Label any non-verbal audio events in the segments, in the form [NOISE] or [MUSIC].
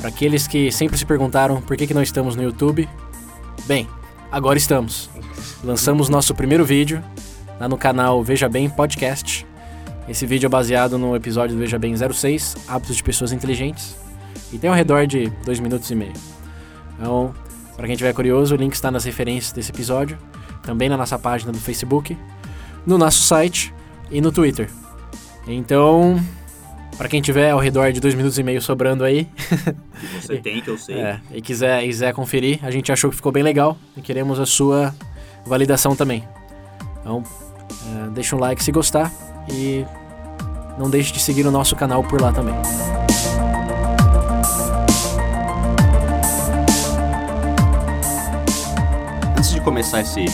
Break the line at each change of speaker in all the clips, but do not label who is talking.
Para aqueles que sempre se perguntaram por que, que não estamos no YouTube, bem, agora estamos. Lançamos nosso primeiro vídeo lá no canal Veja Bem Podcast. Esse vídeo é baseado no episódio do Veja Bem 06, Hábitos de Pessoas Inteligentes, e tem ao redor de dois minutos e meio. Então, para quem tiver curioso, o link está nas referências desse episódio, também na nossa página do Facebook, no nosso site e no Twitter. Então, para quem tiver ao redor de dois minutos e meio sobrando aí.
Você tem, que eu sei. [LAUGHS]
É, e quiser, quiser conferir, a gente achou que ficou bem legal e queremos a sua validação também. Então, é, deixa um like se gostar e não deixe de seguir o nosso canal por lá também.
Antes de começar esse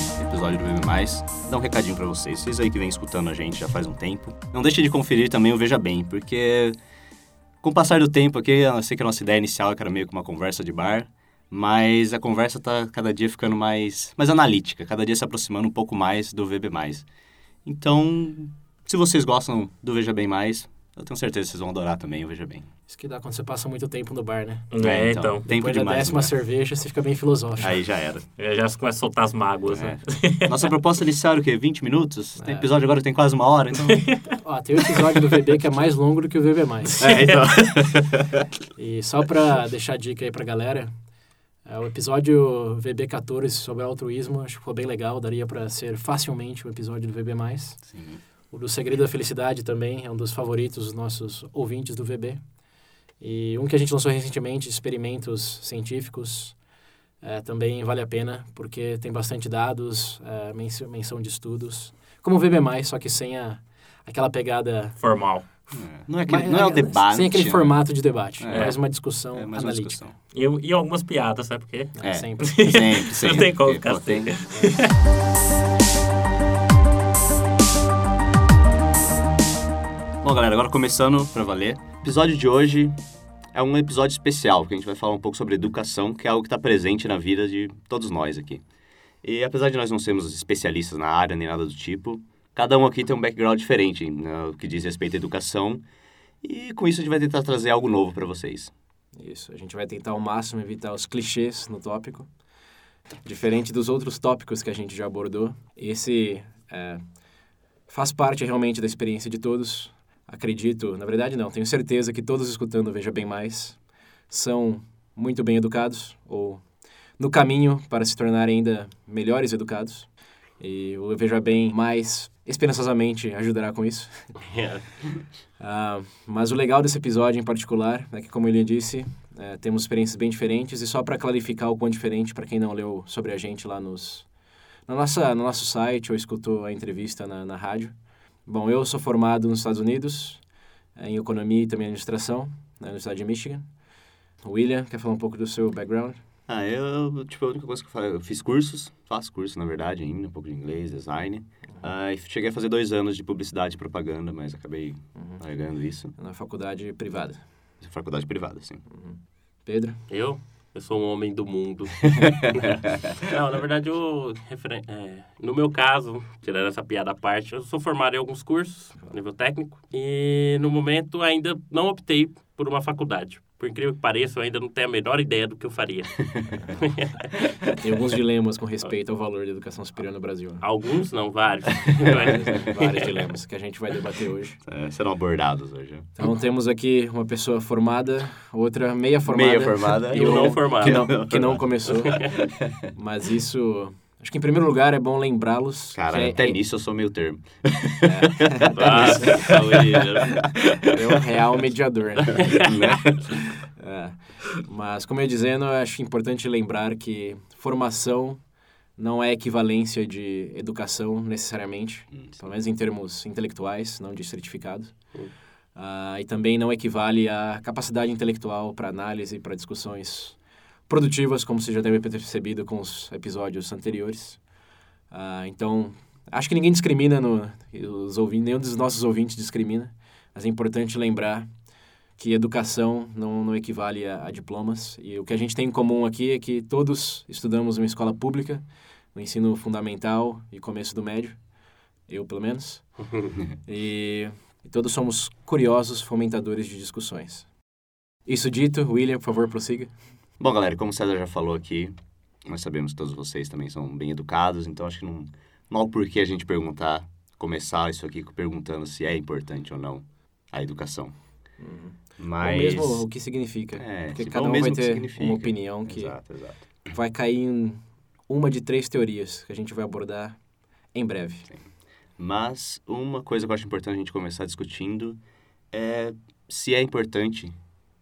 Mais, dar um recadinho para vocês. Vocês aí que vêm escutando a gente já faz um tempo. Não deixe de conferir também o Veja Bem, porque com o passar do tempo aqui, eu sei que a nossa ideia inicial era meio que uma conversa de bar, mas a conversa tá cada dia ficando mais, mais analítica, cada dia se aproximando um pouco mais do VB+. Então, se vocês gostam do Veja Bem Mais, eu tenho certeza que vocês vão adorar também o Veja Bem.
Isso que dá quando você passa muito tempo no bar, né?
É, então.
Tempo
Depois da
demais.
décima
né?
cerveja, você fica bem filosófico.
Aí já era.
Já já começa a soltar as mágoas, né?
É. Nossa proposta inicial era o quê? 20 minutos? Tem
É.
episódio agora que tem quase uma hora, então... [LAUGHS]
Ó, tem o episódio do VB que é mais longo do que o VB+.
é, então... [LAUGHS]
E só pra deixar a dica aí pra galera, é, o episódio VB14 sobre altruísmo, acho que ficou bem legal, daria pra ser facilmente o episódio do VB+.
Sim.
O do Segredo da Felicidade também é um dos favoritos dos nossos ouvintes do VB. E um que a gente lançou recentemente, experimentos científicos, é, também vale a pena, porque tem bastante dados, é, menção, menção de estudos. Como o VB+, só que sem a, aquela pegada...
Formal.
Não é, aquele,
mais-
não é o debate.
Sem aquele
né?
formato de debate,
É.
mais uma discussão
É mais uma
analítica.
discussão.
E, e algumas piadas, sabe por quê?
É,
É.
sempre.
Sempre, sempre. [LAUGHS]
Não tem como ficar sem. [LAUGHS]
Bom, galera, agora começando pra valer. O episódio de hoje é um episódio especial, porque a gente vai falar um pouco sobre educação, que é algo que está presente na vida de todos nós aqui. E apesar de nós não sermos especialistas na área nem nada do tipo, cada um aqui tem um background diferente no que diz respeito à educação. E com isso a gente vai tentar trazer algo novo para vocês.
Isso, a gente vai tentar ao máximo evitar os clichês no tópico. Diferente dos outros tópicos que a gente já abordou, esse é, faz parte realmente da experiência de todos. Acredito, na verdade não, tenho certeza que todos escutando Veja Bem Mais são muito bem educados ou no caminho para se tornarem ainda melhores educados. E o Veja Bem Mais esperançosamente ajudará com isso. [LAUGHS] [LAUGHS] Ah, mas o legal desse episódio em particular é que, como ele disse, é, temos experiências bem diferentes e só para clarificar o quão diferente para quem não leu sobre a gente lá nos na nossa no nosso site ou escutou a entrevista na, na rádio. Bom, eu sou formado nos Estados Unidos em economia e também administração na Universidade de Michigan. William quer falar um pouco do seu background?
Ah, eu, tipo, a única coisa que eu faço, eu fiz cursos, faço curso, na verdade, ainda, um pouco de inglês, design. Ah, e cheguei a fazer dois anos de publicidade e propaganda, mas acabei largando isso.
Na faculdade privada.
Faculdade privada, sim.
Pedro?
Eu? Eu sou um homem do mundo. [LAUGHS] Não, na verdade, eu, é, no meu caso, tirando essa piada à parte, eu sou formado em alguns cursos, nível técnico, e no momento ainda não optei por uma faculdade. Por incrível que pareça, eu ainda não tenho a menor ideia do que eu faria. [LAUGHS]
Tem alguns dilemas com respeito ao valor da educação superior no Brasil. né?
Alguns, não, vários. [LAUGHS]
Vários dilemas que a gente vai debater hoje.
É, serão abordados hoje.
Então temos aqui uma pessoa formada, outra meia formada.
Meia formada
E o não formado.
Que não, que não [LAUGHS] começou. Mas isso. Acho que em primeiro lugar é bom lembrá-los.
Cara,
é,
até nisso eu sou meio termo. [LAUGHS]
Ah, saúde, né?
é um real mediador. Né? [LAUGHS] É. Mas, como eu ia dizendo, eu acho importante lembrar que formação não é equivalência de educação necessariamente, pelo menos em termos intelectuais, não de certificado. Ah, e também não equivale à capacidade intelectual para análise, para discussões produtivas, como você já deve ter percebido com os episódios anteriores. Uh, então, acho que ninguém discrimina, no, os ouvintes, nenhum dos nossos ouvintes discrimina, mas é importante lembrar que educação não, não equivale a, a, diplomas. E o que a gente tem em comum aqui é que todos estudamos em uma escola pública, no ensino fundamental e começo do médio, eu pelo menos. [LAUGHS] e, e todos somos curiosos fomentadores de discussões. Isso dito, William, por favor, prossiga.
Bom, galera, como o César já falou aqui, nós sabemos que todos vocês também são bem educados, então acho que não, não há o porquê a gente perguntar, começar isso aqui perguntando se é importante ou não a educação.
Uhum. Mas... Ou mesmo o que significa. É, porque cada um vai ter uma opinião que exato, exato. vai cair em uma de três teorias que a gente vai abordar em breve. Sim.
Mas uma coisa que eu acho importante a gente começar discutindo é se é importante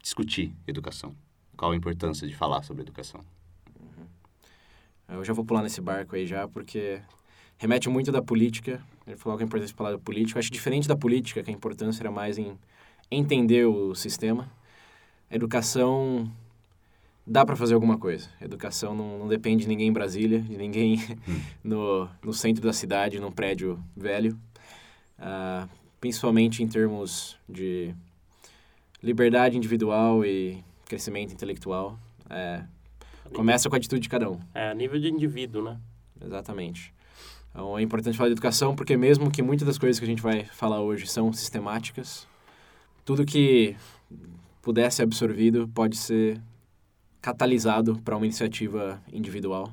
discutir educação. Qual a importância de falar sobre educação.
Uhum. Eu já vou pular nesse barco aí já, porque remete muito da política. Ele falou que é importante falar da política. Eu acho diferente da política, que a importância era mais em entender o sistema. A educação dá para fazer alguma coisa. A educação não, não, depende de ninguém em Brasília, de ninguém hum. [LAUGHS] no, no centro da cidade, num prédio velho. Uh, principalmente em termos de liberdade individual e crescimento intelectual. É, começa com a atitude de cada um.
É, a nível de indivíduo, né?
Exatamente. Então, é importante falar de educação porque mesmo que muitas das coisas que a gente vai falar hoje são sistemáticas, tudo que puder ser absorvido pode ser catalisado para uma iniciativa individual,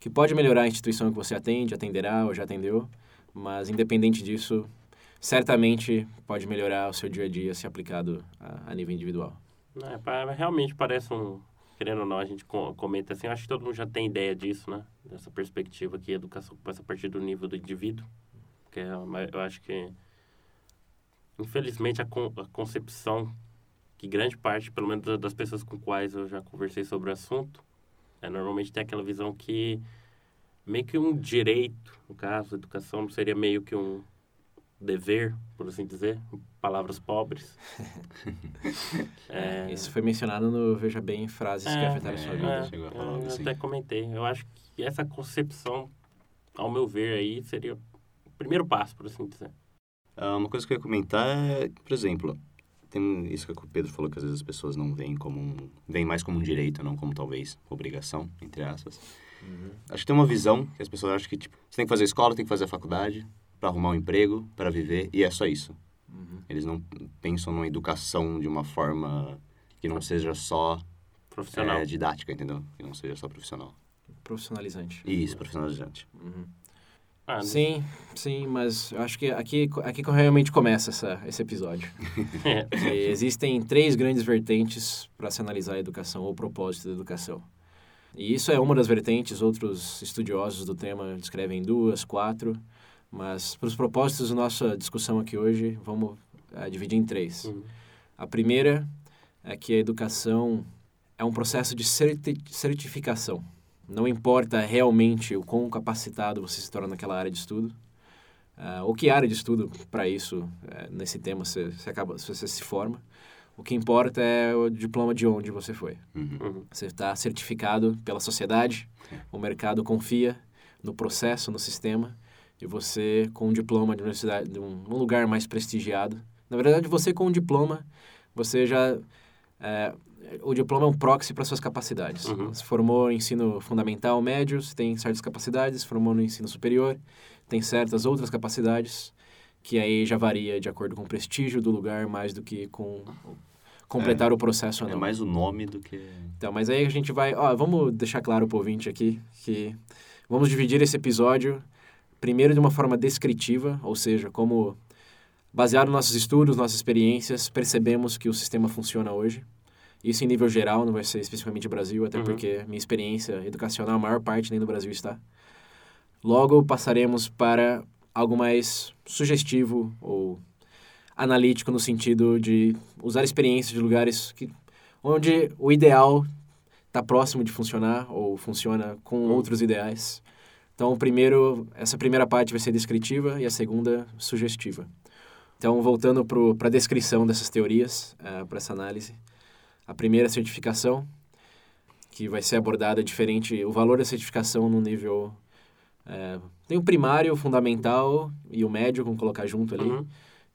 que pode melhorar a instituição que você atende, atenderá ou já atendeu, mas independente disso, certamente pode melhorar o seu dia a dia se aplicado a, a nível individual.
É, realmente parece um, querendo ou não, a gente comenta assim, acho que todo mundo já tem ideia disso, né? Dessa perspectiva que a educação começa a partir do nível do indivíduo, que é, eu acho que infelizmente, a, con a concepção que grande parte, pelo menos das pessoas com quais eu já conversei sobre o assunto, é, normalmente tem aquela visão que meio que um direito, no caso, a educação seria meio que um dever, por assim dizer, palavras pobres. [LAUGHS]
é... Isso foi mencionado no Veja Bem, frases é, que afetaram a sua vida. É,
Chegou a falar eu assim. até comentei. Eu acho que essa concepção, ao meu ver, aí seria o primeiro passo, por assim dizer.
Uh, uma coisa que eu ia comentar é, por exemplo, tem isso que o Pedro falou que às vezes as pessoas não veem como um, veem mais como um direito, não como talvez obrigação, entre aspas. Uhum. Acho que tem uma visão que as pessoas acham que tipo, você tem que fazer escola, tem que fazer a faculdade para arrumar um emprego, para viver e é só isso. Uhum. Eles não pensam numa educação de uma forma que não seja só
profissional,
é, didática, entendeu? Que não seja só profissional.
Profissionalizante.
Isso, profissionalizante. Uhum.
Ah, sim, sim, mas eu acho que aqui, aqui realmente começa essa, esse episódio. [LAUGHS] existem três grandes vertentes para se analisar a educação, ou o propósito da educação. E isso é uma das vertentes, outros estudiosos do tema descrevem duas, quatro, mas para os propósitos da nossa discussão aqui hoje, vamos uh, dividir em três. Uhum. A primeira é que a educação é um processo de certificação. Não importa realmente o quão capacitado você se torna naquela área de estudo, uh, ou que área de estudo para isso, uh, nesse tema, você, você, acaba, você se forma. O que importa é o diploma de onde você foi. Uhum. uhum. Você está certificado pela sociedade, o mercado confia no processo, no sistema, e você, com um diploma de universidade, de um, um lugar mais prestigiado, na verdade, você com um diploma, você já é, o diploma é um proxy para suas capacidades. Uhum. Se formou no ensino fundamental, médio, você tem certas capacidades. Se formou no ensino superior, tem certas outras capacidades, que aí já varia de acordo com o prestígio do lugar, mais do que com completar
é,
o processo ou
é
não.
É mais o nome do que...
Então, mas aí a gente vai... Ó, vamos deixar claro para o ouvinte aqui que vamos dividir esse episódio primeiro de uma forma descritiva, ou seja, como baseado nos nossos estudos, nossas experiências, percebemos que o sistema funciona hoje. Isso em nível geral, não vai ser especificamente Brasil, até uhum. porque minha experiência educacional, a maior parte nem no Brasil está. Logo, passaremos para algo mais sugestivo ou analítico no sentido de usar experiências de lugares que, onde o ideal está próximo de funcionar ou funciona com uhum. outros ideais. Então, primeiro, essa primeira parte vai ser descritiva e a segunda sugestiva. Então, voltando para a descrição dessas teorias, uh, para essa análise. A primeira certificação que vai ser abordada diferente, o valor da certificação no nível... É, tem o primário, o fundamental e o médio, vamos colocar junto ali,
Uhum.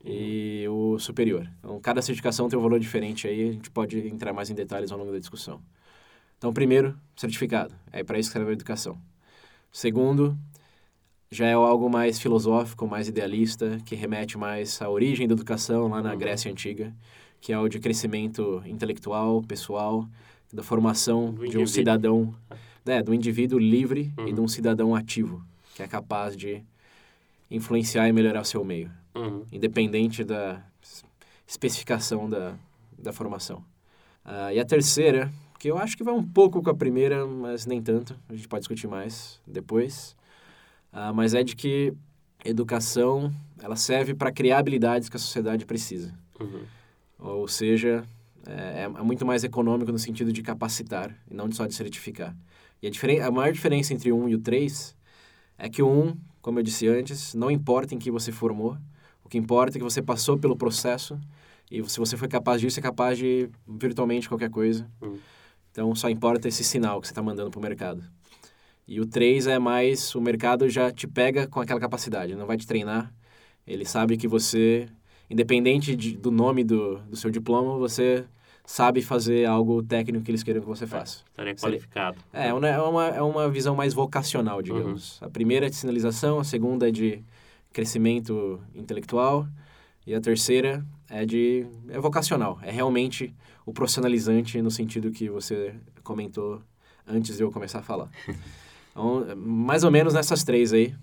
e o superior. Então, cada certificação tem um valor diferente aí, a gente pode entrar mais em detalhes ao longo da discussão. Então, primeiro, certificado. É para isso que serve a educação. Segundo, já é algo mais filosófico, mais idealista, que remete mais à origem da educação lá na
Uhum.
Grécia Antiga, que é o de crescimento intelectual, pessoal, da formação
Do
de um cidadão, é, do indivíduo livre e
Uhum.
de um cidadão ativo, que é capaz de influenciar e melhorar o seu meio,
Uhum.
independente da especificação da, da formação. Ah, e a terceira, que eu acho que vai um pouco com a primeira, mas nem tanto, a gente pode discutir mais depois, ah, mas é de que educação ela serve para criar habilidades que a sociedade precisa.
Uhum.
Ou seja, é, é muito mais econômico no sentido de capacitar e não só de certificar. E a, diferen a maior diferença entre o 1 e o 3 é que o 1, como eu disse antes, não importa em que você formou, o que importa é que você passou pelo processo e se você foi capaz disso, é capaz de virtualmente qualquer coisa.
Uhum.
Então só importa esse sinal que você está mandando para o mercado. E o 3 é mais, o mercado já te pega com aquela capacidade, ele não vai te treinar, ele sabe que você, independente de, do nome do, do seu diploma, você sabe fazer algo técnico que eles queiram que você faça.
Estaria
Seria-
qualificado.
É, uma, é, uma, é uma visão mais vocacional, digamos. A primeira é de sinalização, a segunda é de crescimento intelectual e a terceira é de é vocacional. É realmente o profissionalizante no sentido que você comentou antes de eu começar a falar. [LAUGHS] Então, é mais ou menos nessas três aí.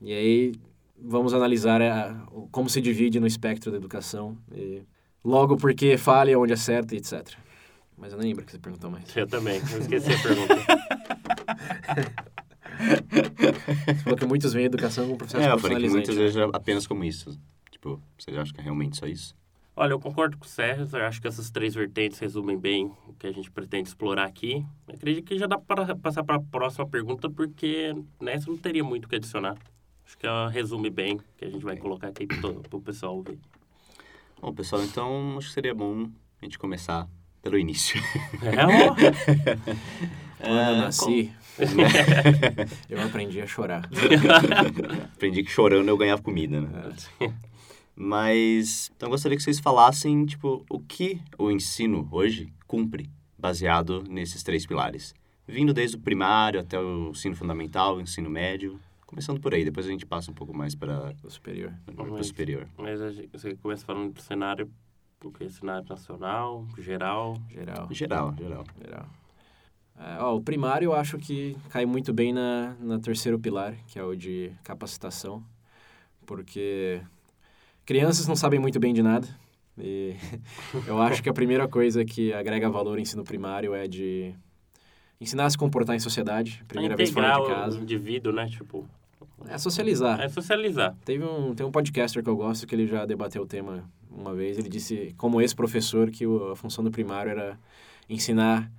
E aí vamos analisar a, o- como se divide no espectro da educação. E logo porque falha, onde acerta e etc. Mas eu nem lembro que você perguntou mais.
Eu também. Eu esqueci a pergunta. [LAUGHS]
Você falou que muitos veem a educação como um processo
É, eu falei que muitas
profissionalizante.
vezes é apenas como isso. Tipo, vocês acham que é realmente só isso?
Olha, eu concordo com o Sérgio. Eu acho que essas três vertentes resumem bem o que a gente pretende explorar aqui. Eu acredito que já dá para passar para a próxima pergunta, porque nessa não teria muito o que adicionar. Acho que ela resume bem o que a gente vai colocar aqui para o pessoal ouvir.
Bom, pessoal, então acho que seria bom a gente começar pelo início.
É, ó. [LAUGHS]
Quando eu
É,
nasci, [LAUGHS] eu aprendi a chorar.
Aprendi que chorando eu ganhava comida, né?
É. [LAUGHS]
Mas, então eu gostaria que vocês falassem, tipo, o que o ensino hoje cumpre, baseado nesses três pilares. Vindo desde o primário até o ensino fundamental, o ensino médio. Começando por aí, depois a gente passa um pouco mais para
Do superior.
o superior.
Mas você começa falando do cenário, o que? Cenário nacional, geral.
Geral.
Geral, geral.
Geral. É, ó, o primário eu acho que cai muito bem na, na terceiro pilar, que é o de capacitação, porque crianças não sabem muito bem de nada. E [LAUGHS] eu acho que a primeira coisa que agrega valor ao ensino primário é de ensinar a se comportar em sociedade, primeira vez fora de
o
casa.
indivíduo, né? Tipo,
É socializar.
é socializar.
Teve um, tem um podcaster que eu gosto que ele já debateu o tema uma vez. Ele disse, como ex-professor, que o- a função do primário era ensinar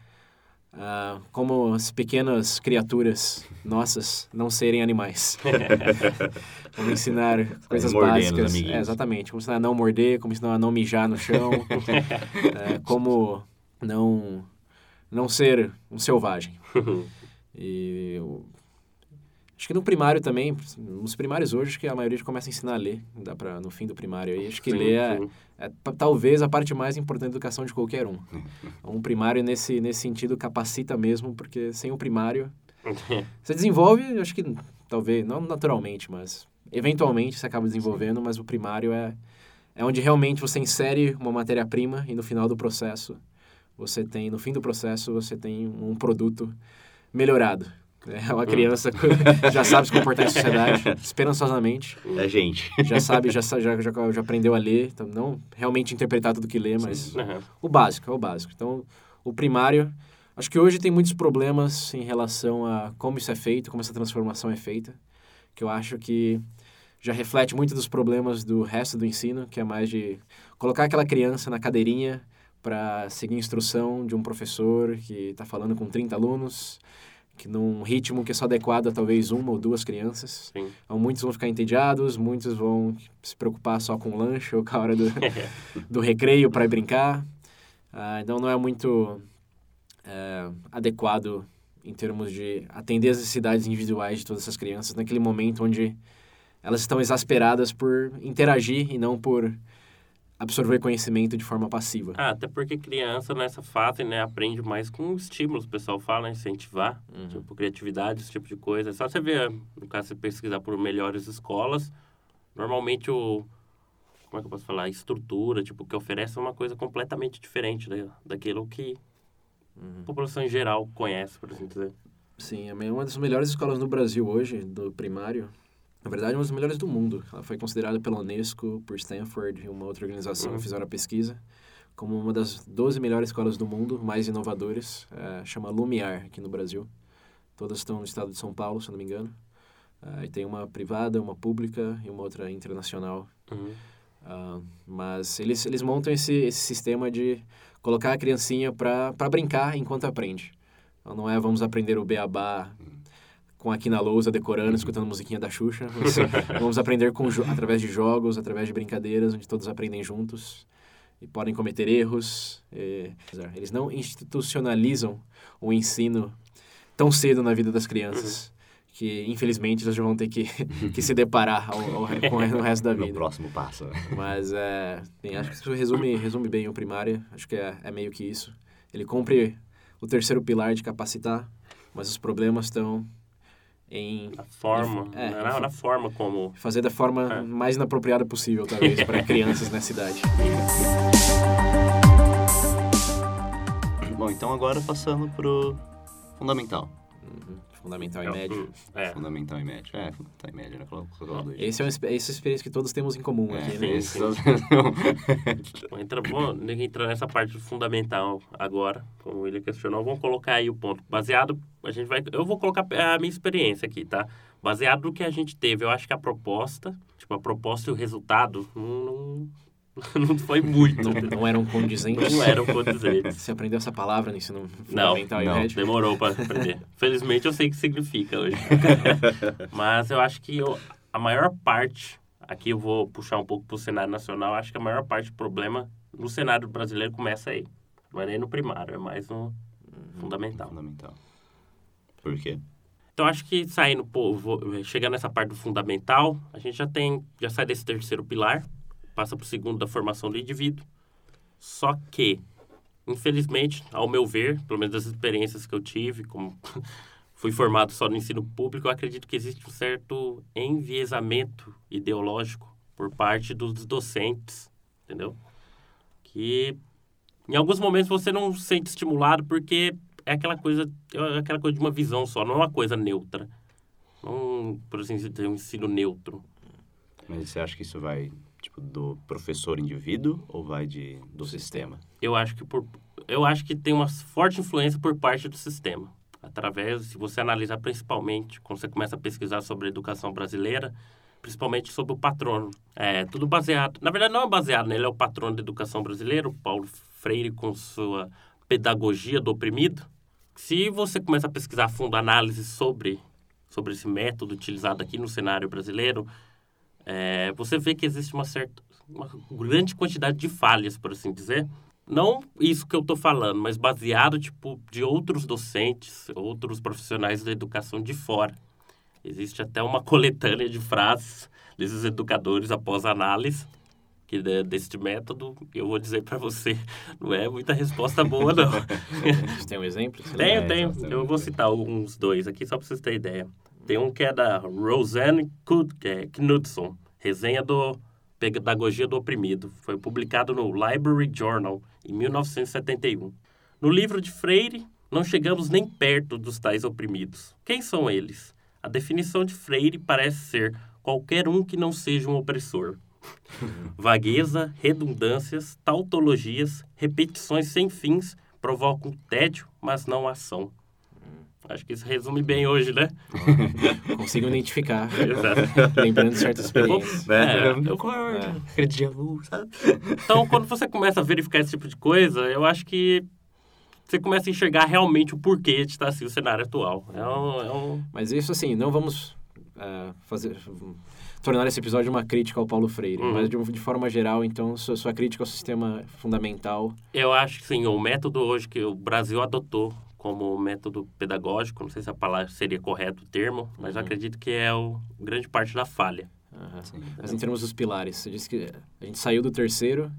ah, como as pequenas criaturas nossas não serem animais. [LAUGHS] como ensinar coisas básicas. É, exatamente. Como ensinar a não morder, como ensinar a não mijar no chão. [LAUGHS] é, como não, não ser um selvagem. [LAUGHS] E acho que no primário também, nos primários hoje, acho que a maioria já começa a ensinar a ler, dá pra, no fim do primário aí. Acho que
Sim,
ler é,
sim.
é talvez a parte mais importante da educação de qualquer um. [LAUGHS] Um primário nesse, nesse sentido capacita mesmo, porque sem o primário [LAUGHS] você desenvolve, acho que talvez, não naturalmente, mas eventualmente você acaba desenvolvendo, mas o primário é, é onde realmente você insere uma matéria-prima e no final do processo você tem, no fim do processo, você tem um produto melhorado. É uma criança que [LAUGHS] já sabe se comportar em sociedade, [LAUGHS] esperançosamente,
É gente.
já sabe, já, já, já, já aprendeu a ler, então não realmente interpretar tudo que lê, mas
Aham.
o básico, é o básico. Então, o primário, acho que hoje tem muitos problemas em relação a como isso é feito, como essa transformação é feita, que eu acho que já reflete muito dos problemas do resto do ensino, que é mais de colocar aquela criança na cadeirinha para seguir a instrução de um professor que está falando com 30 alunos, que num ritmo que é só adequado a talvez uma ou duas crianças.
Sim.
Então, muitos vão ficar entediados, muitos vão se preocupar só com o lanche ou com a hora do, [LAUGHS] do recreio para ir brincar. Ah, então, não é muito é, adequado em termos de atender as necessidades individuais de todas essas crianças naquele momento onde elas estão exasperadas por interagir e não por absorver conhecimento de forma passiva.
Ah, até porque criança nessa fase, né, aprende mais com estímulos, o pessoal fala, incentivar,
Uhum.
tipo, criatividade, esse tipo de coisa. É só você ver, no caso, você pesquisar por melhores escolas, normalmente o... Como é que eu posso falar? A estrutura, tipo, que oferece é uma coisa completamente diferente da, daquilo que
Uhum.
a população em geral conhece, por assim dizer.
Sim, é uma das melhores escolas no Brasil hoje, do primário. Na verdade, uma das melhores do mundo. Ela foi considerada pela Unesco, por Stanford e uma outra organização
Uhum.
que fizeram a pesquisa como uma das 12 melhores escolas do mundo, mais inovadoras. É, chama Lumiar, aqui no Brasil. Todas estão no estado de São Paulo, se não me engano. É, e tem uma privada, uma pública e uma outra internacional.
Uhum.
Ah, mas eles, eles montam esse, esse sistema de colocar a criancinha para brincar enquanto aprende. Então, não é vamos aprender o beabá com aqui na lousa, decorando, escutando musiquinha da Xuxa. Vamos, [LAUGHS] vamos aprender com, através de jogos, através de brincadeiras, onde todos aprendem juntos e podem cometer erros. e- eles não institucionalizam o ensino tão cedo na vida das crianças. Que, infelizmente, elas já vão ter que, [LAUGHS] que se deparar ao, ao, com o resto da
No
vida.
próximo passo.
Mas é, bem, acho que isso resume, [COUGHS] resume bem o primário. Acho que é, é meio que isso. Ele cumpre o terceiro pilar de capacitar, mas os problemas estão em
A forma,
É,
na, na forma como...
fazer da forma
É.
mais inapropriada possível, talvez, [LAUGHS] para crianças nessa idade.
Bom, então agora passando pro fundamental.
Fundamental e
É,
médio.
É,
Fundamental e médio. É, fundamental e médio, né? Dois.
Esse é uma, expe- essa é a experiência que todos temos em comum
É,
aqui,
sim,
né?
esse- [LAUGHS]
Entra, bom, entra nessa parte fundamental agora, como ele questionou, vamos colocar aí o ponto. Baseado, a gente vai, eu vou colocar a minha experiência aqui, tá? Baseado no que a gente teve, eu acho que a proposta, tipo, a proposta e o resultado não, não, [LAUGHS] não foi muito,
Não, não eram condizentes.
não eram condizentes.
Você aprendeu essa palavra no ensino
Não,
fundamental
não.
médio?
Demorou para aprender. [LAUGHS] Felizmente eu sei o que significa hoje. [LAUGHS] Mas eu acho que eu- a maior parte, aqui eu vou puxar um pouco para o cenário nacional, acho que a maior parte do problema no cenário brasileiro começa aí. Não é nem no primário, é mais no fundamental.
Fundamental. Por quê?
Então acho que saindo, pô, vou- chegando nessa parte do fundamental, a gente já tem, já sai desse terceiro pilar, passa para o segundo da formação do indivíduo. Só que, infelizmente, ao meu ver, pelo menos das experiências que eu tive, como [LAUGHS] fui formado só no ensino público, eu acredito que existe um certo enviesamento ideológico por parte dos docentes, entendeu? Que em alguns momentos você não se sente estimulado porque é aquela coisa, é aquela coisa de uma visão só, não é uma coisa neutra. Não, por assim dizer, um ensino neutro.
Mas você acha que isso vai, do professor indivíduo ou vai de, do sistema?
Eu acho que por, eu acho que tem uma forte influência por parte do sistema. Através, se você analisar principalmente, quando você começa a pesquisar sobre a educação brasileira, principalmente sobre o patrono. É tudo baseado, na verdade não é baseado nele, é o patrono da educação brasileira, o Paulo Freire com sua pedagogia do oprimido. Se você começa a pesquisar a fundo análise sobre sobre esse método utilizado aqui no cenário brasileiro, é, você vê que existe uma certa, uma grande quantidade de falhas, por assim dizer. Não isso que eu estou falando, mas baseado tipo de outros docentes, outros profissionais da educação de fora. Existe até uma coletânea de frases desses educadores após análise que de, deste método. Eu vou dizer para você, [LAUGHS] não é muita resposta boa não. [LAUGHS]
Você tem um exemplo?
Tenho,
lembra?
tenho. Eu vou citar uns dois aqui, só para vocês terem ideia. Tem um que é da Roseanne é, Knudson, resenha do Pedagogia do Oprimido. Foi publicado no Library Journal em 1971. No livro de Freire, não chegamos nem perto dos tais oprimidos. Quem são eles? A definição de Freire parece ser qualquer um que não seja um opressor. [LAUGHS] Vagueza, redundâncias, tautologias, repetições sem fins provocam tédio, mas não ação. Acho que isso resume bem hoje, né? [LAUGHS]
Consigo identificar, [LAUGHS]
Exato.
lembrando de certas experiências.
É,
eu
eu-
concordo. Dia vu, sabe?
Então, quando você começa a verificar esse tipo de coisa, eu acho que você começa a enxergar realmente o porquê de estar assim o cenário atual. É um, é um-
Mas isso, assim, não vamos uh, fazer tornar esse episódio uma crítica ao Paulo Freire,
Uhum.
mas de, de forma geral, então, sua, sua crítica ao sistema fundamental.
Eu acho que sim, o método hoje que o Brasil adotou como método pedagógico, não sei se a palavra seria correto o termo, mas eu acredito que é o grande parte da falha.
Sim.
Mas em termos dos pilares, você disse que a gente saiu do terceiro.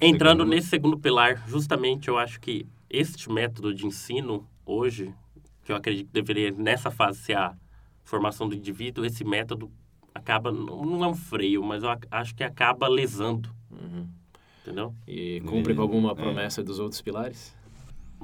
Entrando
segundo.
nesse segundo pilar, justamente eu acho que este método de ensino hoje, que eu acredito que deveria nessa fase ser a formação do indivíduo, esse método acaba não é um freio, mas eu ac- acho que acaba lesando,
Uhum.
entendeu?
E cumpre com alguma
É.
promessa dos outros pilares?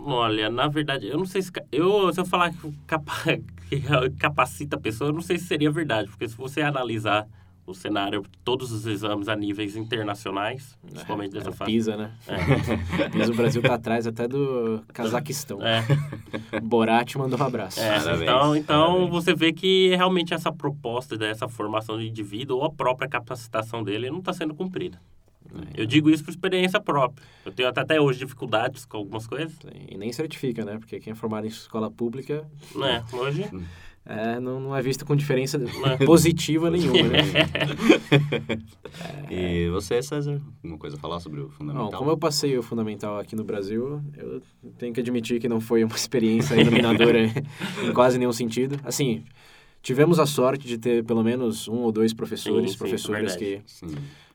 Olha, na verdade, eu não sei se eu se eu falar que capa, [LAUGHS] que capacita a pessoa, eu não sei se seria verdade, porque se você analisar o cenário, todos os exames a níveis internacionais, principalmente dessa
É,
fase.
Pisa, né?
É, [LAUGHS]
Pisa, o Brasil tá atrás até do Cazaquistão.
é. [LAUGHS]
Borat mandou um abraço.
É,
Parabéns,
então, então
parabéns.
você vê que realmente essa proposta dessa formação do indivíduo ou a própria capacitação dele não está sendo cumprida. Eu digo isso por experiência própria. Eu tenho até, até hoje dificuldades com algumas coisas,
E nem certifica, né? Porque quem é formado em escola pública
né? Hoje,
é, não, não é visto com diferença
É. [LAUGHS]
positiva nenhuma, né? [LAUGHS]
E você, César, alguma coisa a falar sobre o
Bom,
fundamental?
como eu passei o fundamental aqui no Brasil, eu tenho que admitir que não foi uma experiência iluminadora [LAUGHS] em quase nenhum sentido. Assim, tivemos a sorte de ter pelo menos um ou dois professores,
Sim, sim,
professoras que
verdade.
Sim.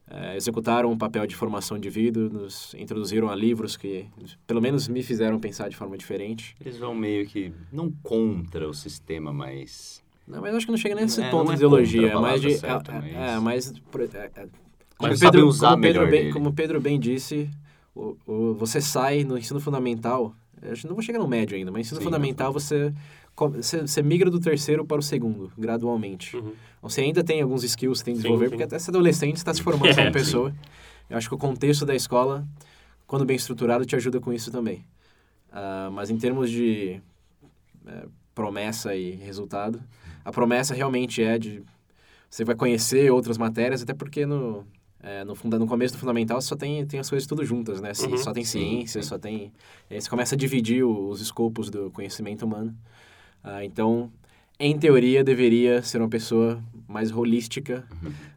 Eh, executaram um papel de formação de vida, nos introduziram a livros que pelo menos me fizeram pensar de forma diferente.
Eles vão meio que, não contra o sistema, mas...
Não, mas acho que não chega nesse
É,
ponto
não
de
é
ideologia, é mais de...
certa,
é,
mas-
é, mais... é, é, como
Mas
Pedro,
usar
como Pedro bem,
dele.
Como Pedro bem disse, o, o- você sai no ensino fundamental, eu acho que não vou chegar no médio ainda, mas ensino
Sim,
fundamental você, você, migra do terceiro para o segundo, gradualmente.
Uhum.
Você ainda tem alguns skills que tem que
Sim,
desenvolver,
sim.
porque até ser adolescente está se formando [LAUGHS] como
É,
pessoa. Eu acho que o contexto da escola, quando bem estruturado, te ajuda com isso também. Ah, mas em termos de eh, promessa e resultado, a promessa realmente é de você vai conhecer outras matérias, até porque no, eh, no, no começo do fundamental só tem, tem as coisas tudo juntas, né? Ci-
Uhum.
Só tem
Sim,
ciência,
sim.
só tem... Aí você começa a dividir os escopos do conhecimento humano. Ah, então, em teoria, deveria ser uma pessoa mais holística,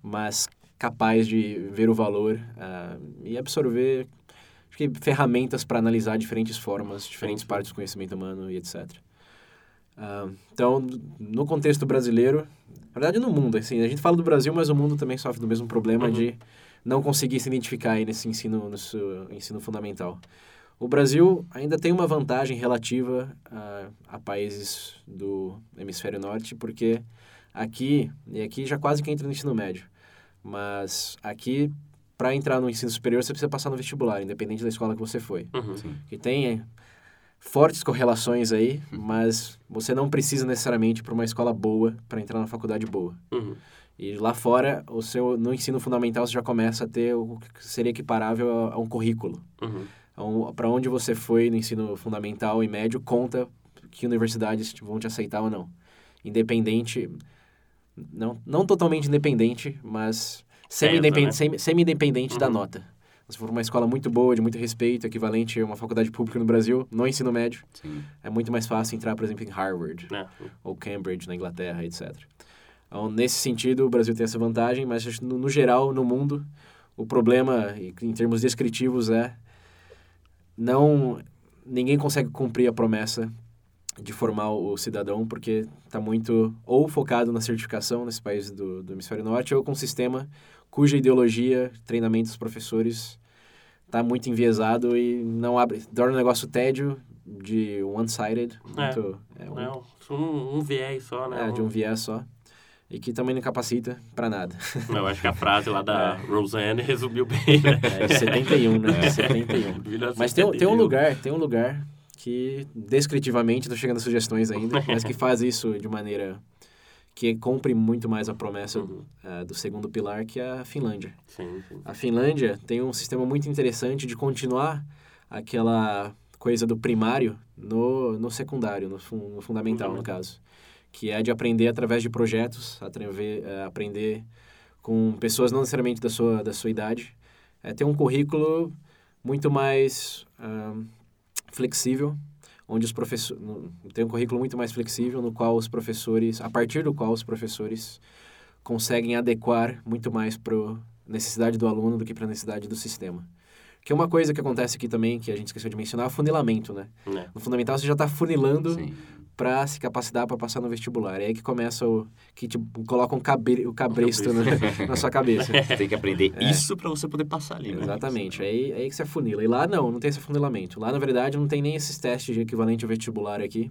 mas capaz de ver o valor ah, e absorver acho que ferramentas para analisar diferentes formas, diferentes
sim.
partes do conhecimento humano e etc. Ah, então, no contexto brasileiro, na verdade no mundo, assim, a gente fala do Brasil, mas o mundo também sofre do mesmo problema
Uhum.
de não conseguir se identificar nesse ensino, nesse ensino fundamental. O Brasil ainda tem uma vantagem relativa a, a países do hemisfério norte, porque aqui, e aqui já quase que entra no ensino médio, mas aqui, para entrar no ensino superior, você precisa passar no vestibular, independente da escola que você foi.
Uhum.
Que tem é, fortes correlações aí, mas você não precisa necessariamente para uma escola boa para entrar na faculdade boa.
Uhum.
E lá fora, o seu no ensino fundamental você já começa a ter o que seria equiparável a, a um currículo.
Uhum.
Para onde você foi no ensino fundamental e médio conta que universidades vão te aceitar ou não. Independente, não, não totalmente independente, mas semi-independente
né?
semi, semi-independente da
Uhum.
nota. Se for uma escola muito boa, de muito respeito, equivalente a uma faculdade pública no Brasil, no ensino médio,
Sim.
é muito mais fácil entrar, por exemplo, em Harvard
É.
ou Cambridge na Inglaterra, etc. Então, nesse sentido, o Brasil tem essa vantagem, mas no, no geral, no mundo, o problema, em termos descritivos, é não ninguém consegue cumprir a promessa de formar o cidadão porque está muito ou focado na certificação nesse país do, do hemisfério norte ou com um sistema cuja ideologia, treinamento dos professores está muito enviesado e não abre, torna o negócio tédio de one-sided,
É.
muito, é, um-
Não, um, um viés só, né?
é, de um viés só. E que também não capacita para nada.
Eu acho que a frase lá da Roseanne resumiu bem, né?
É de 71, né? 71. [LAUGHS] Mas tem, tem um
1971.
lugar, tem um lugar que descritivamente, tô chegando a sugestões ainda, [LAUGHS] mas que faz isso de maneira que cumpre muito mais a promessa
Uhum.
eh, do segundo pilar, que é a Finlândia.
Sim, sim.
A Finlândia tem um sistema muito interessante de continuar aquela coisa do primário no, no secundário, no, fun- no fundamental,
Uhum.
no caso. Que é de aprender através de projetos, atrever, eh, aprender com pessoas não necessariamente da sua, da sua idade. É ter um currículo muito mais ahn, flexível, onde os professores tem um currículo muito mais flexível no qual os professores, a partir do qual os professores conseguem adequar muito mais para necessidade do aluno do que para a necessidade do sistema. Que é uma coisa que acontece aqui também, que a gente esqueceu de mencionar, é o funilamento, né?
É.
No fundamental você já está funilando
Sim.
Para se capacitar para passar no vestibular. É aí que começa o que tipo, coloca um cabre, o cabresto na, na sua cabeça.
Você [LAUGHS] tem que aprender
É.
isso pra você poder passar ali. né?
Exatamente, aí, aí que você afunila. E lá não, não tem esse afunilamento. Lá, na verdade, não tem nem esses testes de equivalente ao vestibular aqui.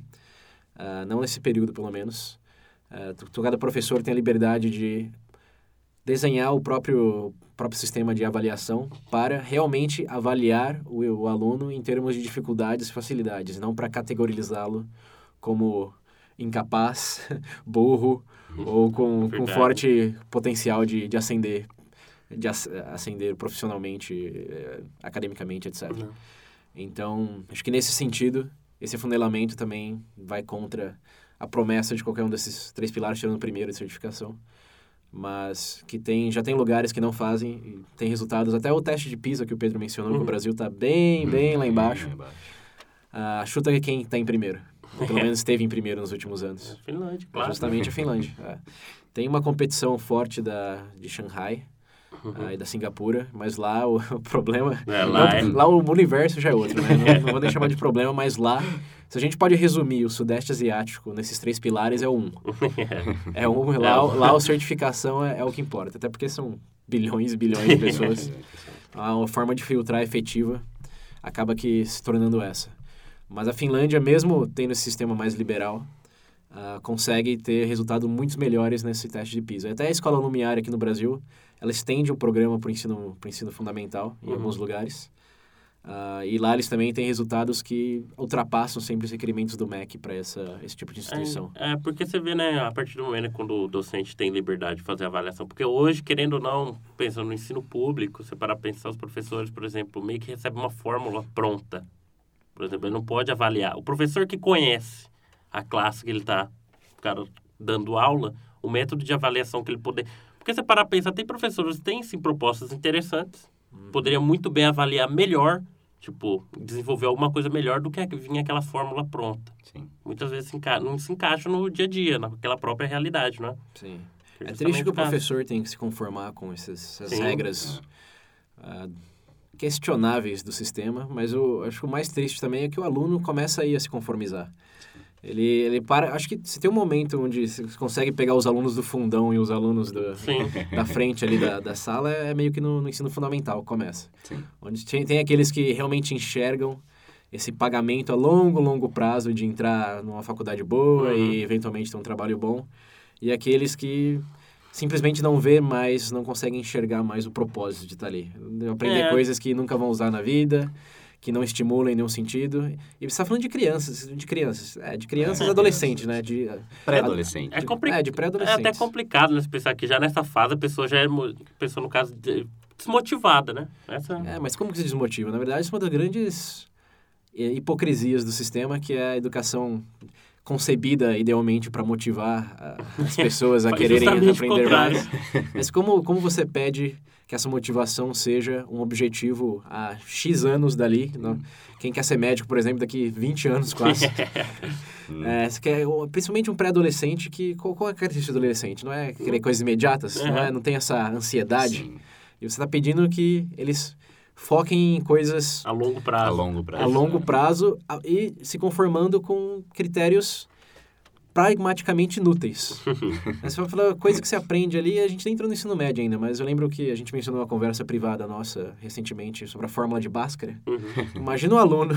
Ah, não nesse período, pelo menos. Tu- cada professor tem a liberdade de desenhar o próprio, próprio sistema de avaliação para realmente avaliar o, o aluno em termos de dificuldades e facilidades, não para categorizá-lo como incapaz, [LAUGHS] burro ou com, com forte potencial de, de ascender de as- ascender profissionalmente, eh, academicamente, etc.
Não.
Então, acho que nesse sentido, esse afunilamento também vai contra a promessa de qualquer um desses três pilares, tirando o primeiro de certificação. Mas que tem, já tem lugares que não fazem e tem resultados. Até o teste de PISA que o Pedro mencionou, que o
Uhum.
Brasil está bem, bem lá embaixo.
Bem embaixo.
Ah, chuta quem está em primeiro. Ou pelo menos esteve em primeiro nos últimos anos.
Finlândia,
É
claro.
Justamente a Finlândia. é. Tem uma competição forte da, de Shanghai
Uhum.
da Singapura, mas lá o, [LAUGHS] o problema...
É, lá é-
lá o universo já é outro, né? Não, não vou nem chamar de problema, mas lá... Se a gente pode resumir o Sudeste Asiático nesses três pilares, é um. [LAUGHS] É um, lá, lá a certificação é, é o que importa. Até porque são bilhões e bilhões de pessoas. [LAUGHS] a forma de filtrar efetiva acaba que se tornando essa. Mas a Finlândia, mesmo tendo esse sistema mais liberal, ah, consegue ter resultados muito melhores nesse teste de PISA. Até a Escola Lumiar aqui no Brasil, ela estende o programa para o ensino, pro ensino fundamental em
Uhum.
alguns lugares. Ah, e lá eles também têm resultados que ultrapassam sempre os requerimentos do MEC para esse tipo de instituição.
É, é, porque você vê, né, a partir do momento quando o docente tem liberdade de fazer a avaliação. Porque hoje, querendo ou não, pensando no ensino público, você para pensar, os professores, por exemplo, meio que recebem uma fórmula pronta. Por exemplo, ele não pode avaliar. O professor que conhece a classe que ele está dando aula, o método de avaliação que ele poder... Porque você para pensar, tem professores que têm, sim, propostas interessantes. Poderia muito bem avaliar melhor, tipo, desenvolver alguma coisa melhor do que vinha aquela fórmula pronta
Sim.
muitas vezes se enca... não se encaixa no dia a dia, naquela própria realidade, não é?
Sim. É triste que o professor tem que se conformar com essas, essas regras ah, questionáveis do sistema, mas eu acho que o mais triste também é que o aluno começa aí a se conformizar. Ele, ele para. Acho que se tem um momento onde você consegue pegar os alunos do fundão e os alunos do, da frente ali da, da sala, é meio que no, no ensino fundamental começa.
Sim.
Onde tem, tem aqueles que realmente enxergam esse pagamento a longo, longo prazo de entrar numa faculdade boa
Uhum.
e eventualmente ter um trabalho bom. E aqueles que simplesmente não vê mais, não conseguem enxergar mais o propósito de estar ali. Aprender
É.
coisas que nunca vão usar na vida, que não estimulam em nenhum sentido. E você está falando de crianças, de crianças, é, de crianças e adolescentes, né? De,
Pré-adolescente.
É, compli...
É, de
é
pré-adolescentes.
até complicado, né? Pensar que já nessa fase a pessoa já é, pessoa, no caso, de- desmotivada, né? Essa...
É, mas como que se desmotiva? Na verdade, isso é uma das grandes eh, hipocrisias do sistema, que é a educação concebida idealmente para motivar as [LAUGHS] pessoas a quererem aprender mais. Mas como, como você pede que essa motivação seja um objetivo há X anos dali? não? Quem quer ser médico, por exemplo, daqui 20 anos quase. [LAUGHS] [LAUGHS] É, você quer, principalmente um pré-adolescente que... Qual, qual é a característica do adolescente? Não é querer coisas imediatas? Não, é, não tem essa ansiedade?
Sim.
E você está pedindo que eles foquem em coisas
A longo prazo.
A longo prazo.
a longo prazo a- e se conformando com critérios pragmaticamente inúteis. [LAUGHS] Você vai falar coisa que você aprende ali, a gente nem entrou no ensino médio ainda, mas eu lembro que a gente mencionou uma conversa privada nossa recentemente sobre a fórmula de Bhaskara.
Uhum.
Imagina um aluno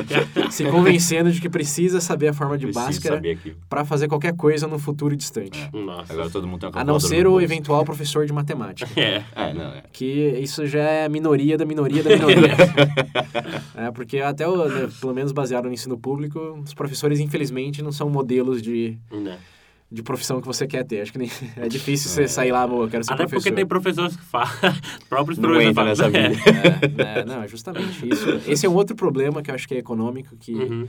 [LAUGHS] se convencendo de que precisa saber a fórmula de Bhaskara para fazer qualquer coisa no futuro distante.
Nossa.
Agora todo mundo tem uma
A não ser o
bolso.
eventual professor de matemática. [LAUGHS]
É.
É, não, é.
que isso já é a minoria da minoria da minoria. é, porque até, o, né, pelo menos baseado no ensino público, os professores, infelizmente, não são modelos de,
Né?
de profissão que você quer ter. Acho que nem, [LAUGHS] é difícil você sair lá, "Amor, quero ser
Até
professor.
porque tem professores que falam, [LAUGHS] próprios
Não
professores falam,
nessa
"É,
vida. [LAUGHS]
É, é, não, é justamente isso. Esse é um outro problema que eu acho que é econômico, que
Uhum.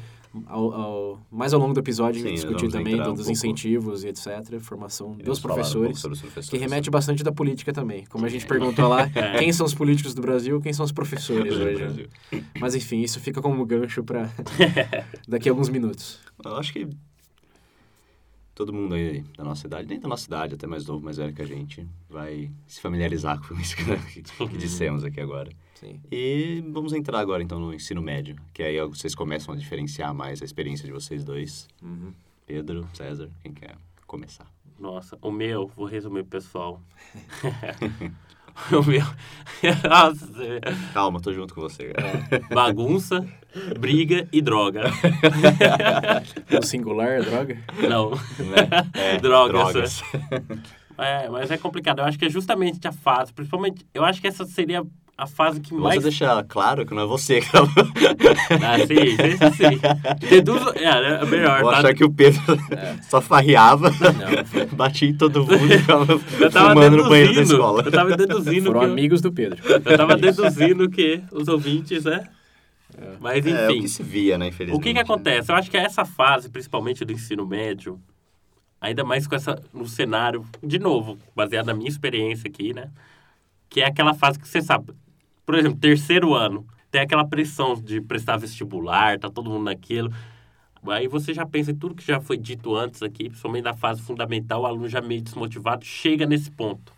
ao, ao- mais ao longo do episódio a gente
Sim, vamos
também do-
um
dos
pouco.
incentivos e etc. Formação
Iremos
dos
falar um
professores.
professores.
Que remete bastante da política também. Como a gente perguntou lá,
É.
quem são os políticos do Brasil, quem são os professores hoje. né? Mas enfim, isso fica como gancho para daqui a alguns minutos.
Eu acho que todo mundo aí da nossa idade, nem da nossa idade, até mais novo, mais velho que a gente, vai se familiarizar com isso que, [LAUGHS] que dissemos aqui agora.
Sim.
E vamos entrar agora então no ensino médio, que aí vocês começam a diferenciar mais a experiência de vocês dois.
Uhum.
Pedro, César, quem quer começar?
Nossa, o meu, vou resumir pessoal. [LAUGHS] [LAUGHS] o meu, nossa,
Calma, tô junto com você, cara.
bagunça, briga e droga. [LAUGHS]
O singular, é droga?
Não,
Né? É, [LAUGHS]
Drogas. é, mas é complicado. Eu acho que é justamente a fase, principalmente, eu acho que essa seria a fase que
Vamos
mais...
deixar claro que não é você, [LAUGHS] cara.
Ah, sim, sim, sim. Deduzo... É, é melhor,
Vou
tá?
achar que o Pedro só farreava,
Não, [LAUGHS]
batia em todo mundo e ficava [LAUGHS]
Eu tava
fumando no banheiro da escola.
eu tava deduzindo
foram
que...
amigos do Pedro.
Eu tava deduzindo que os ouvintes, né? Mas enfim.
É, o que se via, né, infelizmente.
O que que acontece? Eu acho que essa fase, principalmente do ensino médio, ainda mais com essa no cenário, de novo, baseado na minha experiência aqui, né? Que é aquela fase que você sabe, por exemplo, terceiro ano, tem aquela pressão de prestar vestibular, tá todo mundo naquilo. Aí você já pensa em tudo que já foi dito antes aqui, principalmente na fase fundamental, o aluno já meio desmotivado, chega nesse ponto.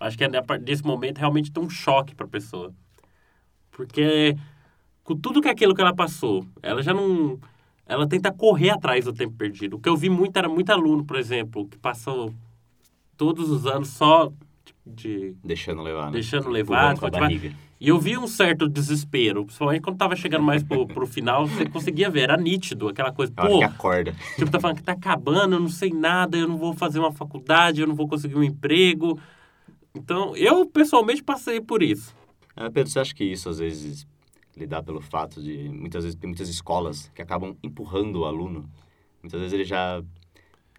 Acho que é desse momento realmente tem um choque para a pessoa. Porque com tudo que aquilo que ela passou, ela já não. Ela tenta correr atrás do tempo perdido. O que eu vi muito era muito aluno, por exemplo, que passou todos os anos só de.
Deixando levar, né?
Deixando levar, E eu vi um certo desespero, principalmente quando tava chegando mais pro, pro final, você conseguia ver, era nítido, aquela coisa, pô,
que acorda.
tipo, tá falando que tá acabando, eu não sei nada, eu não vou fazer uma faculdade, eu não vou conseguir um emprego. Então, eu pessoalmente passei por isso.
Ah, Pedro, você acha que isso às vezes lidar pelo fato de muitas vezes tem muitas escolas que acabam empurrando o aluno? Muitas vezes ele já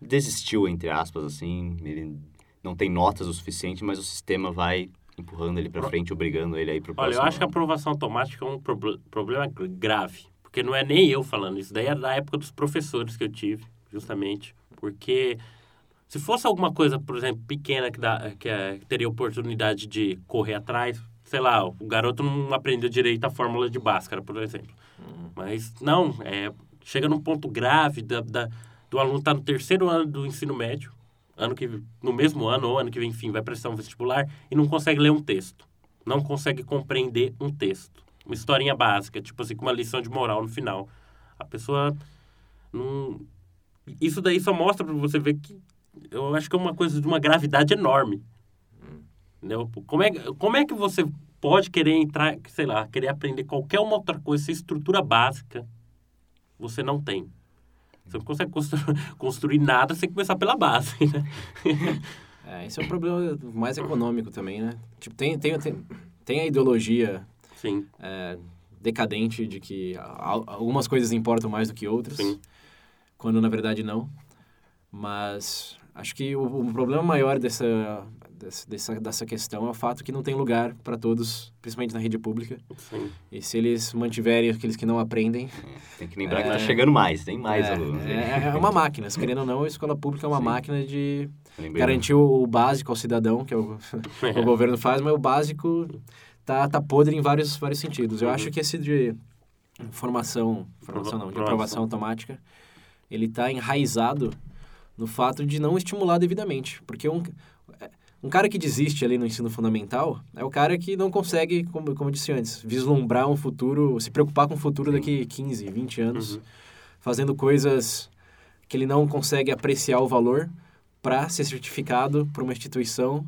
desistiu entre aspas assim, ele não tem notas o suficiente, mas o sistema vai empurrando ele para frente, obrigando ele aí pro
Olha, eu
próximo.
acho que a aprovação automática é um proble- problema gr- grave. Porque não é nem eu falando, isso daí é da época dos professores que eu tive, justamente. Porque se fosse alguma coisa, por exemplo, pequena que, dá, que, é, que teria oportunidade de correr atrás, sei lá, o garoto não aprendeu direito a fórmula de Bhaskara, por exemplo. Mas não, é, chega num ponto grave da, da- do aluno estar no terceiro ano do ensino médio, ano que, no mesmo ano ou ano que vem, enfim, vai prestar um vestibular e não consegue ler um texto. Não consegue compreender um texto. Uma historinha básica, tipo assim, com uma lição de moral no final. A pessoa não... Isso daí só mostra pra você ver que eu acho que é uma coisa de uma gravidade enorme. Entendeu? Como é, como é que você pode querer entrar, sei lá, querer aprender qualquer uma outra coisa, se estrutura básica você não tem? Você não consegue constru- [LAUGHS] construir nada sem começar pela base, né? [LAUGHS]
É, esse é um problema mais econômico também, né? Tipo, tem, tem, tem, tem a ideologia
Sim,
é, decadente de que al- algumas coisas importam mais do que outras,
sim.
quando na verdade não. Mas acho que o, o problema maior dessa, dessa, dessa, questão é o fato que não tem lugar para todos, principalmente na rede pública.
sim.
E se eles mantiverem aqueles que não aprendem,
Tem que lembrar que tá chegando mais, tem mais
é,
alunos.
é, é uma máquina. Se querendo ou não, a escola pública é uma
Sim.
máquina de
Lembrando.
garantir o, o básico ao cidadão, que é o, [LAUGHS] o governo faz, mas o básico tá, tá podre em vários, vários sentidos. Eu
Uhum.
acho que esse de formação, formação não, de
Aprovação.
automática, ele tá enraizado no fato de não estimular devidamente. Porque um, um cara que desiste ali no ensino fundamental é o cara que não consegue, como, como eu disse antes, vislumbrar um futuro, se preocupar com o futuro daqui 15, 20 anos,
Uhum.
fazendo coisas que ele não consegue apreciar o valor para ser certificado por uma instituição,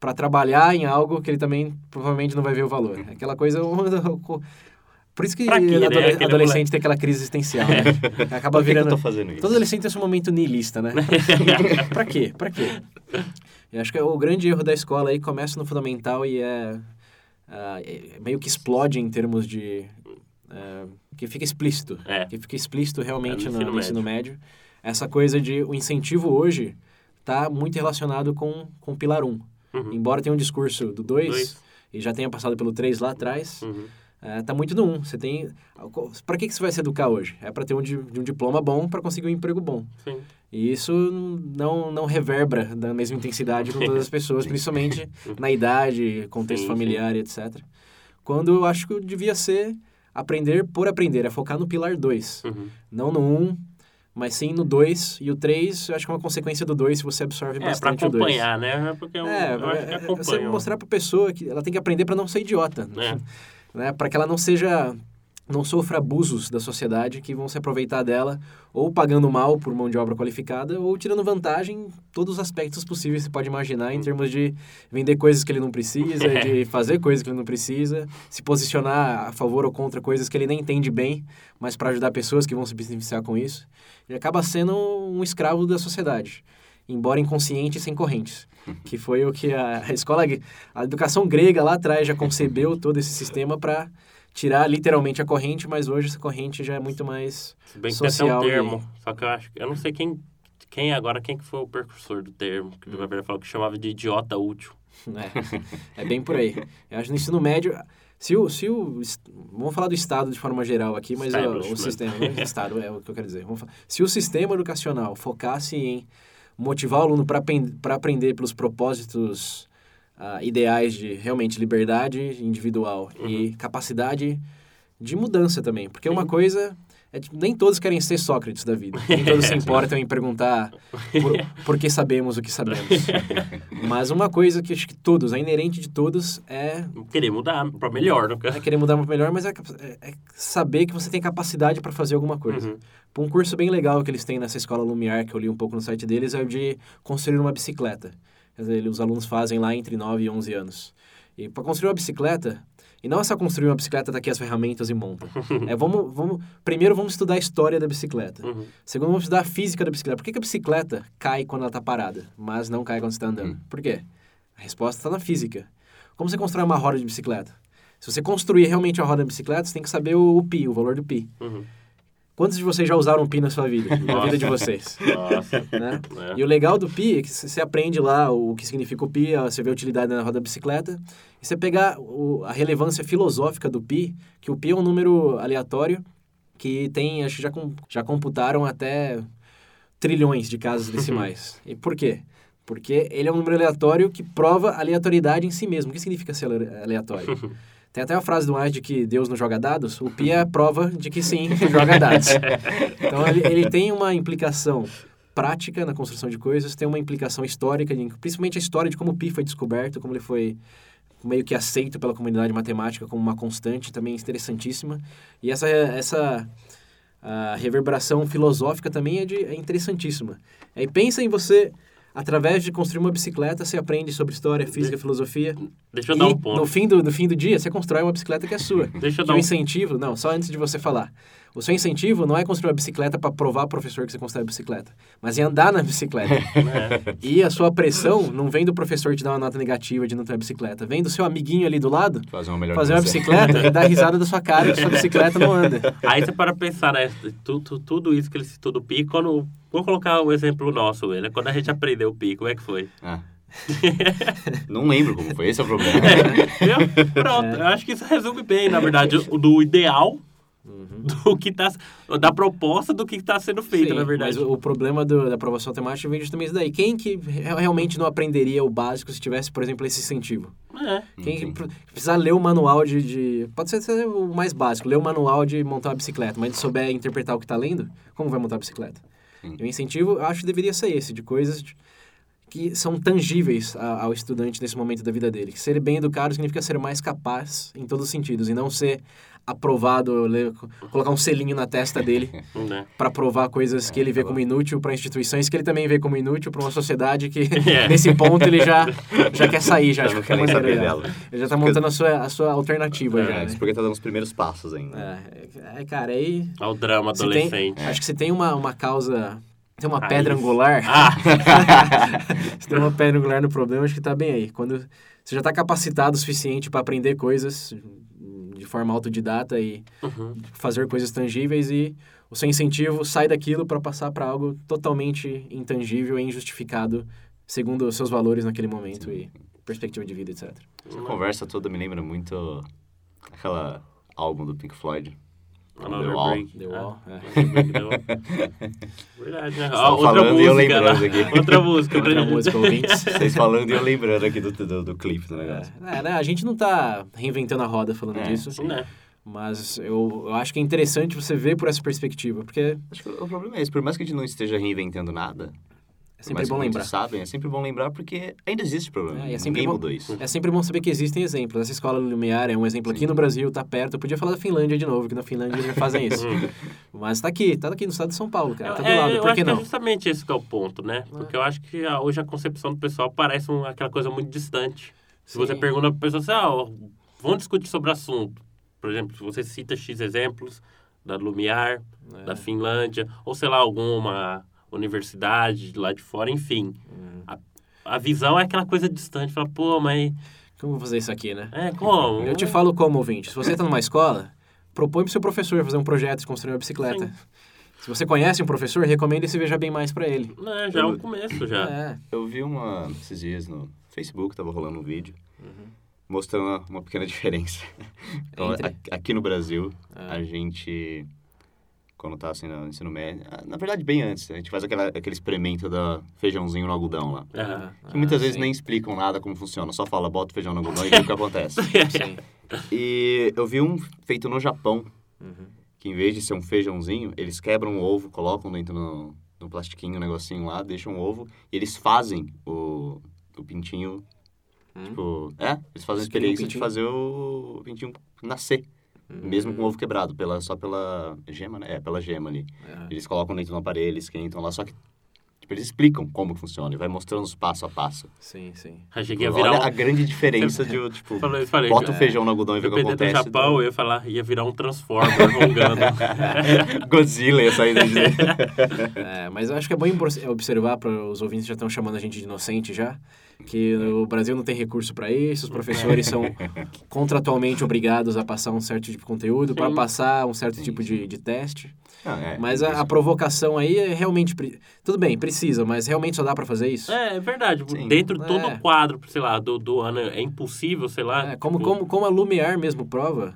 para trabalhar em algo que ele também provavelmente não vai ver o valor. Aquela coisa. [LAUGHS] Por isso que
Pra quê, né? Aquele
adolescente
moleque.
tem aquela crise existencial, né? [LAUGHS] Acaba
que, que eu
virando. Todo adolescente tem esse momento niilista, né? [LAUGHS] pra quê? Pra quê? Eu acho que o grande erro da escola aí começa no fundamental e é, ah, é meio que explode em termos de... ah, que fica explícito.
É.
Que fica explícito realmente
É no
no,
ensino
no ensino médio. essa coisa de o incentivo hoje está muito relacionado com, com o pilar 1.
Uhum.
Embora tenha um discurso do 2
Dois.
e já tenha passado pelo 3 lá atrás,
Uhum.
É, tá muito no 1. Você tem... Para que, que você vai se educar hoje? É para ter um, di- um diploma bom para conseguir um emprego bom.
Sim.
E isso não, não reverbera da mesma intensidade com todas as pessoas, [LAUGHS] principalmente na [LAUGHS] idade, contexto
Sim,
familiar e etc. Quando eu acho que devia ser aprender por aprender, é focar no pilar 2.
Uhum.
Não no 1, um, mas sim no 2. E o 3, eu acho que é uma consequência do 2 se você absorve
É, pra
bastante o 2.
acompanhar, né? Porque eu,
É,
eu acho que
é, é
acompanha.
você mostrar pra pessoa que ela tem que aprender para não ser idiota.
É. [LAUGHS]
Né? Para que ela não seja não sofra abusos da sociedade que vão se aproveitar dela ou pagando mal por mão de obra qualificada ou tirando vantagem em todos os aspectos possíveis que você pode imaginar em termos de vender coisas que ele não precisa, [LAUGHS] de fazer coisas que ele não precisa, se posicionar a favor ou contra coisas que ele nem entende bem, mas para ajudar pessoas que vão se beneficiar com isso. Ele acaba sendo um escravo da sociedade, embora inconsciente e sem correntes, que foi o que a [LAUGHS] escola, a educação grega lá atrás já concebeu todo esse sistema para tirar literalmente a corrente, mas hoje essa corrente já é muito mais
bem que tem até
social
um
e-
termo. Só que eu acho que. Eu não sei quem. Quem agora, quem que foi o precursor do termo, que o
Hum.
Gabriel falou que chamava de idiota útil.
É, é bem por aí. Eu acho que no ensino médio, se o, se o... Vamos falar do Estado de forma geral aqui, mas o
Establishment.
sistema... né? Estado é o que eu quero dizer. Vamos fa- se o sistema educacional focasse em motivar o aluno para aprender pelos propósitos ah, ideais de realmente liberdade individual e capacidade de mudança também. Porque uma coisa... É, tipo, nem todos querem ser Sócrates da vida. Nem todos se [LAUGHS] importam em perguntar por, por que sabemos o que sabemos. [LAUGHS] Mas uma coisa que acho que todos, a inerente de todos, é,
Querer mudar pra melhor, no
é querer mudar para melhor, mas é, é- é saber que você tem capacidade para fazer alguma coisa.
Uhum.
Um curso bem legal que eles têm nessa escola Lumiar, que eu li um pouco no site deles, é o de construir uma bicicleta. Quer dizer, os alunos fazem lá entre 9 e 11 anos. E para construir uma bicicleta, e não é só construir uma bicicleta daqui as ferramentas e monta. É, vamos, vamos, primeiro vamos estudar a história da bicicleta.
Uhum.
Segundo, vamos estudar a física da bicicleta. Por que, que a bicicleta cai quando ela está parada, mas não cai quando você está andando? Por quê? A resposta está na física. Como você constrói uma roda de bicicleta? Se você construir realmente a roda de bicicleta, você tem que saber o, o pi, o valor do pi.
Uhum.
Quantos de vocês já usaram pi na sua vida? Na
Nossa.
vida de vocês?
Nossa.
né?
É.
E o legal do pi é que você aprende lá o que significa o pi, você vê a utilidade na roda da bicicleta, e você pegar a relevância filosófica do pi, que o pi é um número aleatório que tem, acho que já, já computaram até trilhões de casas decimais. [LAUGHS] e por quê? Porque ele é um número aleatório que prova aleatoriedade em si mesmo. O que significa ser ale- aleatório? [LAUGHS] Tem até a frase do Einstein de que Deus não joga dados. O pi é a prova de que sim, [LAUGHS] joga dados. Então, ele, ele tem uma implicação prática na construção de coisas, tem uma implicação histórica, principalmente a história de como o pi foi descoberto, como ele foi meio que aceito pela comunidade matemática como uma constante, também interessantíssima. E essa, essa a reverberação filosófica também é, de, é interessantíssima. Aí pensa em você, através de construir uma bicicleta, você aprende sobre história, física, filosofia.
Deixa eu
e
dar um ponto.
no fim, do, no fim do dia, você constrói uma bicicleta que é sua.
Deixa eu dar um
incentivo, não, só antes de você falar. O seu incentivo não é construir uma bicicleta para provar ao professor que você constrói a bicicleta, mas é andar na bicicleta. [LAUGHS]
né?
e a sua pressão não vem do professor te dar uma nota negativa de não ter a bicicleta, vem do seu amiguinho ali do lado
Fazer uma melhor
fazer uma bicicleta e dar risada da sua cara que sua [LAUGHS] bicicleta não anda.
Aí você para pensar, né? Tudo, tudo isso que ele citou do pi, quando. Vou colocar o exemplo nosso, né? Quando a gente aprendeu o pi, como é que foi?
Ah. [LAUGHS] Não lembro como foi, esse é o problema.
Viu? Pronto,
É.
eu acho que isso resume bem, na verdade, o do ideal
Uhum. [LAUGHS]
do que tá. Da proposta do que está sendo feito,
Sim,
na verdade.
Mas o, problema do- da aprovação temática vem justamente isso daí. Quem que re- realmente não aprenderia o básico se tivesse, por exemplo, esse incentivo?
É.
Quem que precisar ler o manual de, de- Pode ser, o mais básico, ler o manual de montar uma bicicleta, mas se souber interpretar o que está lendo, como vai montar a bicicleta?
Sim.
E o incentivo, eu acho que deveria ser esse, de coisas de- que são tangíveis a- ao estudante nesse momento da vida dele. Que ser bem educado significa ser mais capaz em todos os sentidos, e não ser aprovado, ler- colocar um selinho na testa dele [LAUGHS]
Né?
para provar coisas que ele vê
tá
como inútil para instituições que ele também vê como inútil para uma sociedade que [LAUGHS]
É.
nesse ponto ele já já quer sair já
Já
qualquer
quer nem saber
dela.
dela.
ele já tá montando a sua a sua alternativa já
É,
né?
isso porque tá dando os primeiros passos ainda.
é, é, cara aí
Ao drama
se tem,
adolescente.
acho que se tem uma, uma causa tem uma
Raiz.
pedra angular [LAUGHS]
Ah!
se tem uma pedra angular no problema acho que tá bem aí quando você já tá capacitado o suficiente para aprender coisas de forma autodidata e
Uhum.
fazer coisas tangíveis e o seu incentivo sai daquilo para passar para algo totalmente intangível e injustificado segundo os seus valores naquele momento e perspectiva de vida, etc.
Essa conversa toda me lembra muito aquela álbum do Pink Floyd.
Another
The Wall.
Break.
The Wall, é.
Break, The Wall. Verdade, né? Ó, outra
falando e eu
música,
lembrando
né?
aqui.
Outra música.
Outra
pra-
música, ouvintes.
Vocês falando e eu lembrando aqui do, do, do clipe do negócio.
É, né, a gente não tá reinventando a roda falando
É,
disso,
Né?
mas eu, eu acho que é interessante você ver por essa perspectiva, porque
Acho que o problema é esse. Por mais que a gente não esteja reinventando nada,
é sempre
mais
bom lembrar.
sabem, é sempre bom lembrar porque ainda existe problema.
É, é sempre
Ninguém
bom-
mudou isso.
É sempre bom saber que existem exemplos. Essa escola Lumiar é um exemplo aqui no Brasil, tá perto. Eu podia falar da Finlândia de novo, que na Finlândia eles já fazem isso. [LAUGHS] Mas tá aqui, tá aqui no estado de São Paulo, cara. Tá do
É,
lado, por que
que é
não?
justamente esse que é o ponto, né? Porque eu acho que hoje a concepção do pessoal parece um- aquela coisa muito distante. Se você
Sim.
pergunta pra pessoa assim, ah, vamos discutir sobre o assunto. Por exemplo, se você cita X exemplos da Lumiar,
É.
da Finlândia, ou sei lá, alguma universidade lá de fora, enfim.
Uhum.
A, a visão é aquela coisa distante. Fala, pô, mas...
Como eu vou fazer isso aqui, né?
É, como?
Eu te falo como, ouvinte. Se você tá numa escola, propõe pro seu professor fazer um projeto de construir uma bicicleta.
Sim.
Se você conhece um professor, recomenda esse Veja Bem Mais pra ele.
Né, já é um começo, já.
É.
Eu vi uma, esses dias no Facebook, tava rolando um vídeo,
Uhum.
mostrando uma, uma pequena [LAUGHS] diferença. Então, a- aqui no Brasil,
Ah.
a gente, quando tá assim no ensino médio, ah, na verdade bem antes, a gente faz aquela, aquele experimento da feijãozinho no algodão lá.
Ah,
Que muitas vezes
sim.
nem explicam nada como funciona, só fala, bota o feijão no algodão e vê o que acontece. [LAUGHS]
Sim.
E eu vi um feito no Japão,
Uhum.
que em vez de ser um feijãozinho, eles quebram o ovo, colocam dentro no, no plastiquinho, um negocinho lá, deixam o ovo, e eles fazem o, o pintinho,
Hum.
tipo... É, eles fazem a experiência de fazer o pintinho nascer, mesmo com o ovo quebrado, pela, só pela gema, né? É, pela gema ali.
É.
Eles colocam dentro do aparelho, esquentam lá, só que... Tipo, eles explicam como funciona e vai mostrando os passo a passo.
Sim, sim.
Achei que ia virar
Olha
um...
a grande diferença de, tipo, [LAUGHS]
Falei, falei,
bota o
é,
feijão no algodão e vê o que
Dependendo do
acontece.
Japão, eu ia falar, ia virar um Transformer rongando. [LAUGHS]
Godzilla ia sair daí. [LAUGHS]
É, mas eu acho que é bom observar para os ouvintes que já estão chamando a gente de inocente já, que o Brasil não tem recurso para isso, os professores são [LAUGHS] contratualmente obrigados a passar um certo tipo de conteúdo para passar um certo tipo de, de teste.
Não, é,
Mas a, a provocação aí é realmente pre- tudo bem, precisa, mas realmente só dá para fazer isso.
É, é verdade.
Sim.
Dentro de todo
É.
o quadro, sei lá, do, do ano é impossível, sei lá.
É, como,
tipo,
como, como a Lumiar mesmo prova,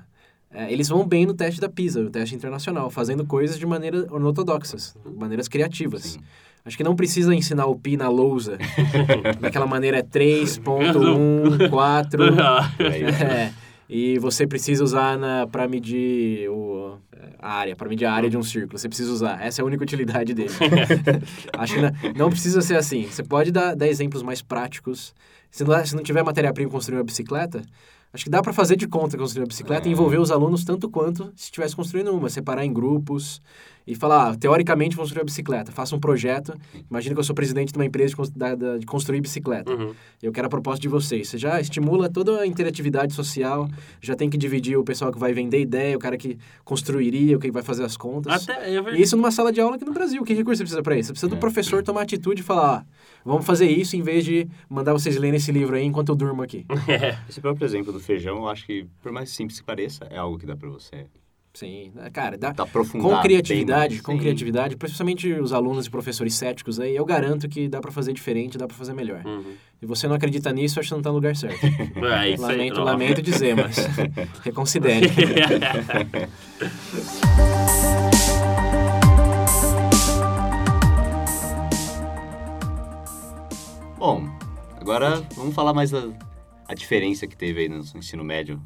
é, eles vão bem no teste da PISA, o teste internacional, fazendo coisas de maneira ortodoxas, maneiras criativas.
Sim.
Acho que não precisa ensinar o pi na lousa, [LAUGHS] daquela maneira é 3.1, 4, [LAUGHS] é, e você precisa usar para medir o, a área, para medir a área de um círculo, você precisa usar, essa é a única utilidade dele. [LAUGHS] Acho que não, não precisa ser assim, você pode dar, dar exemplos mais práticos, se não, se não tiver matéria-prima construir uma bicicleta, acho que dá para fazer de conta construir uma bicicleta e envolver os alunos tanto quanto se estivesse construindo uma, separar em grupos e falar, ah, teoricamente construir uma bicicleta, faça um projeto, imagina que eu sou presidente de uma empresa de, cons- da- da- de construir bicicleta,
Uhum.
eu quero a proposta de vocês, você já estimula toda a interatividade social, já tem que dividir o pessoal que vai vender ideia, o cara que construiria, o que vai fazer as contas.
Até, é.
E isso numa sala de aula aqui no Brasil. Que recurso você precisa para isso? Você precisa do
É.
professor tomar atitude e falar: ah, vamos fazer isso em vez de mandar vocês lerem esse livro aí enquanto eu durmo aqui. [LAUGHS]
Esse próprio exemplo do feijão, eu acho que, por mais simples que pareça, é algo que dá pra você
Sim, né, cara, dá.
tá
Com criatividade,
bem,
com
sim.
criatividade, principalmente os alunos e professores céticos aí, eu garanto que dá para fazer diferente, dá para fazer melhor.
Uhum.
E você não acredita nisso, acho que não tá no lugar certo. [LAUGHS]
É isso aí.
lamento, lamento dizer, mas [LAUGHS] reconsidere. [LAUGHS]
Bom, agora vamos falar mais da a diferença que teve aí no ensino médio.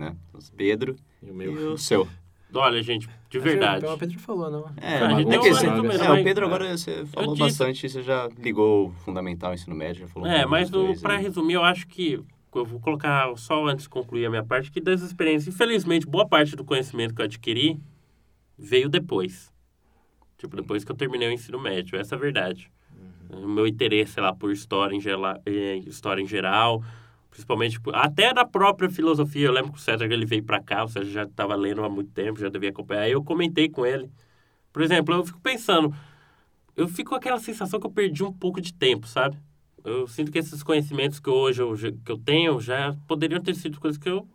Né? O Pedro
E o
e
meu.
o seu.
Olha, gente, de
que
verdade.
O Pedro falou, não.
É,
Ah, a gente
é
deu
que você-
resumida,
é,
mas-
o Pedro agora você falou
disse-
bastante, você já ligou o fundamental ensino médio, já falou
É, mas para resumir, eu acho que eu vou colocar só antes de concluir a minha parte que das experiências, infelizmente, boa parte do conhecimento que eu adquiri veio depois. Tipo, depois que eu terminei o ensino médio, essa é a verdade. O meu interesse, sei lá, por história em, gela- eh, história em geral, principalmente até da própria filosofia. Eu lembro que o César ele veio para cá, o César já estava lendo há muito tempo, já devia acompanhar. Aí eu comentei com ele. Por exemplo, eu fico pensando, eu fico com aquela sensação que eu perdi um pouco de tempo, sabe? Eu sinto que esses conhecimentos que hoje eu, que eu tenho já poderiam ter sido coisas que eu.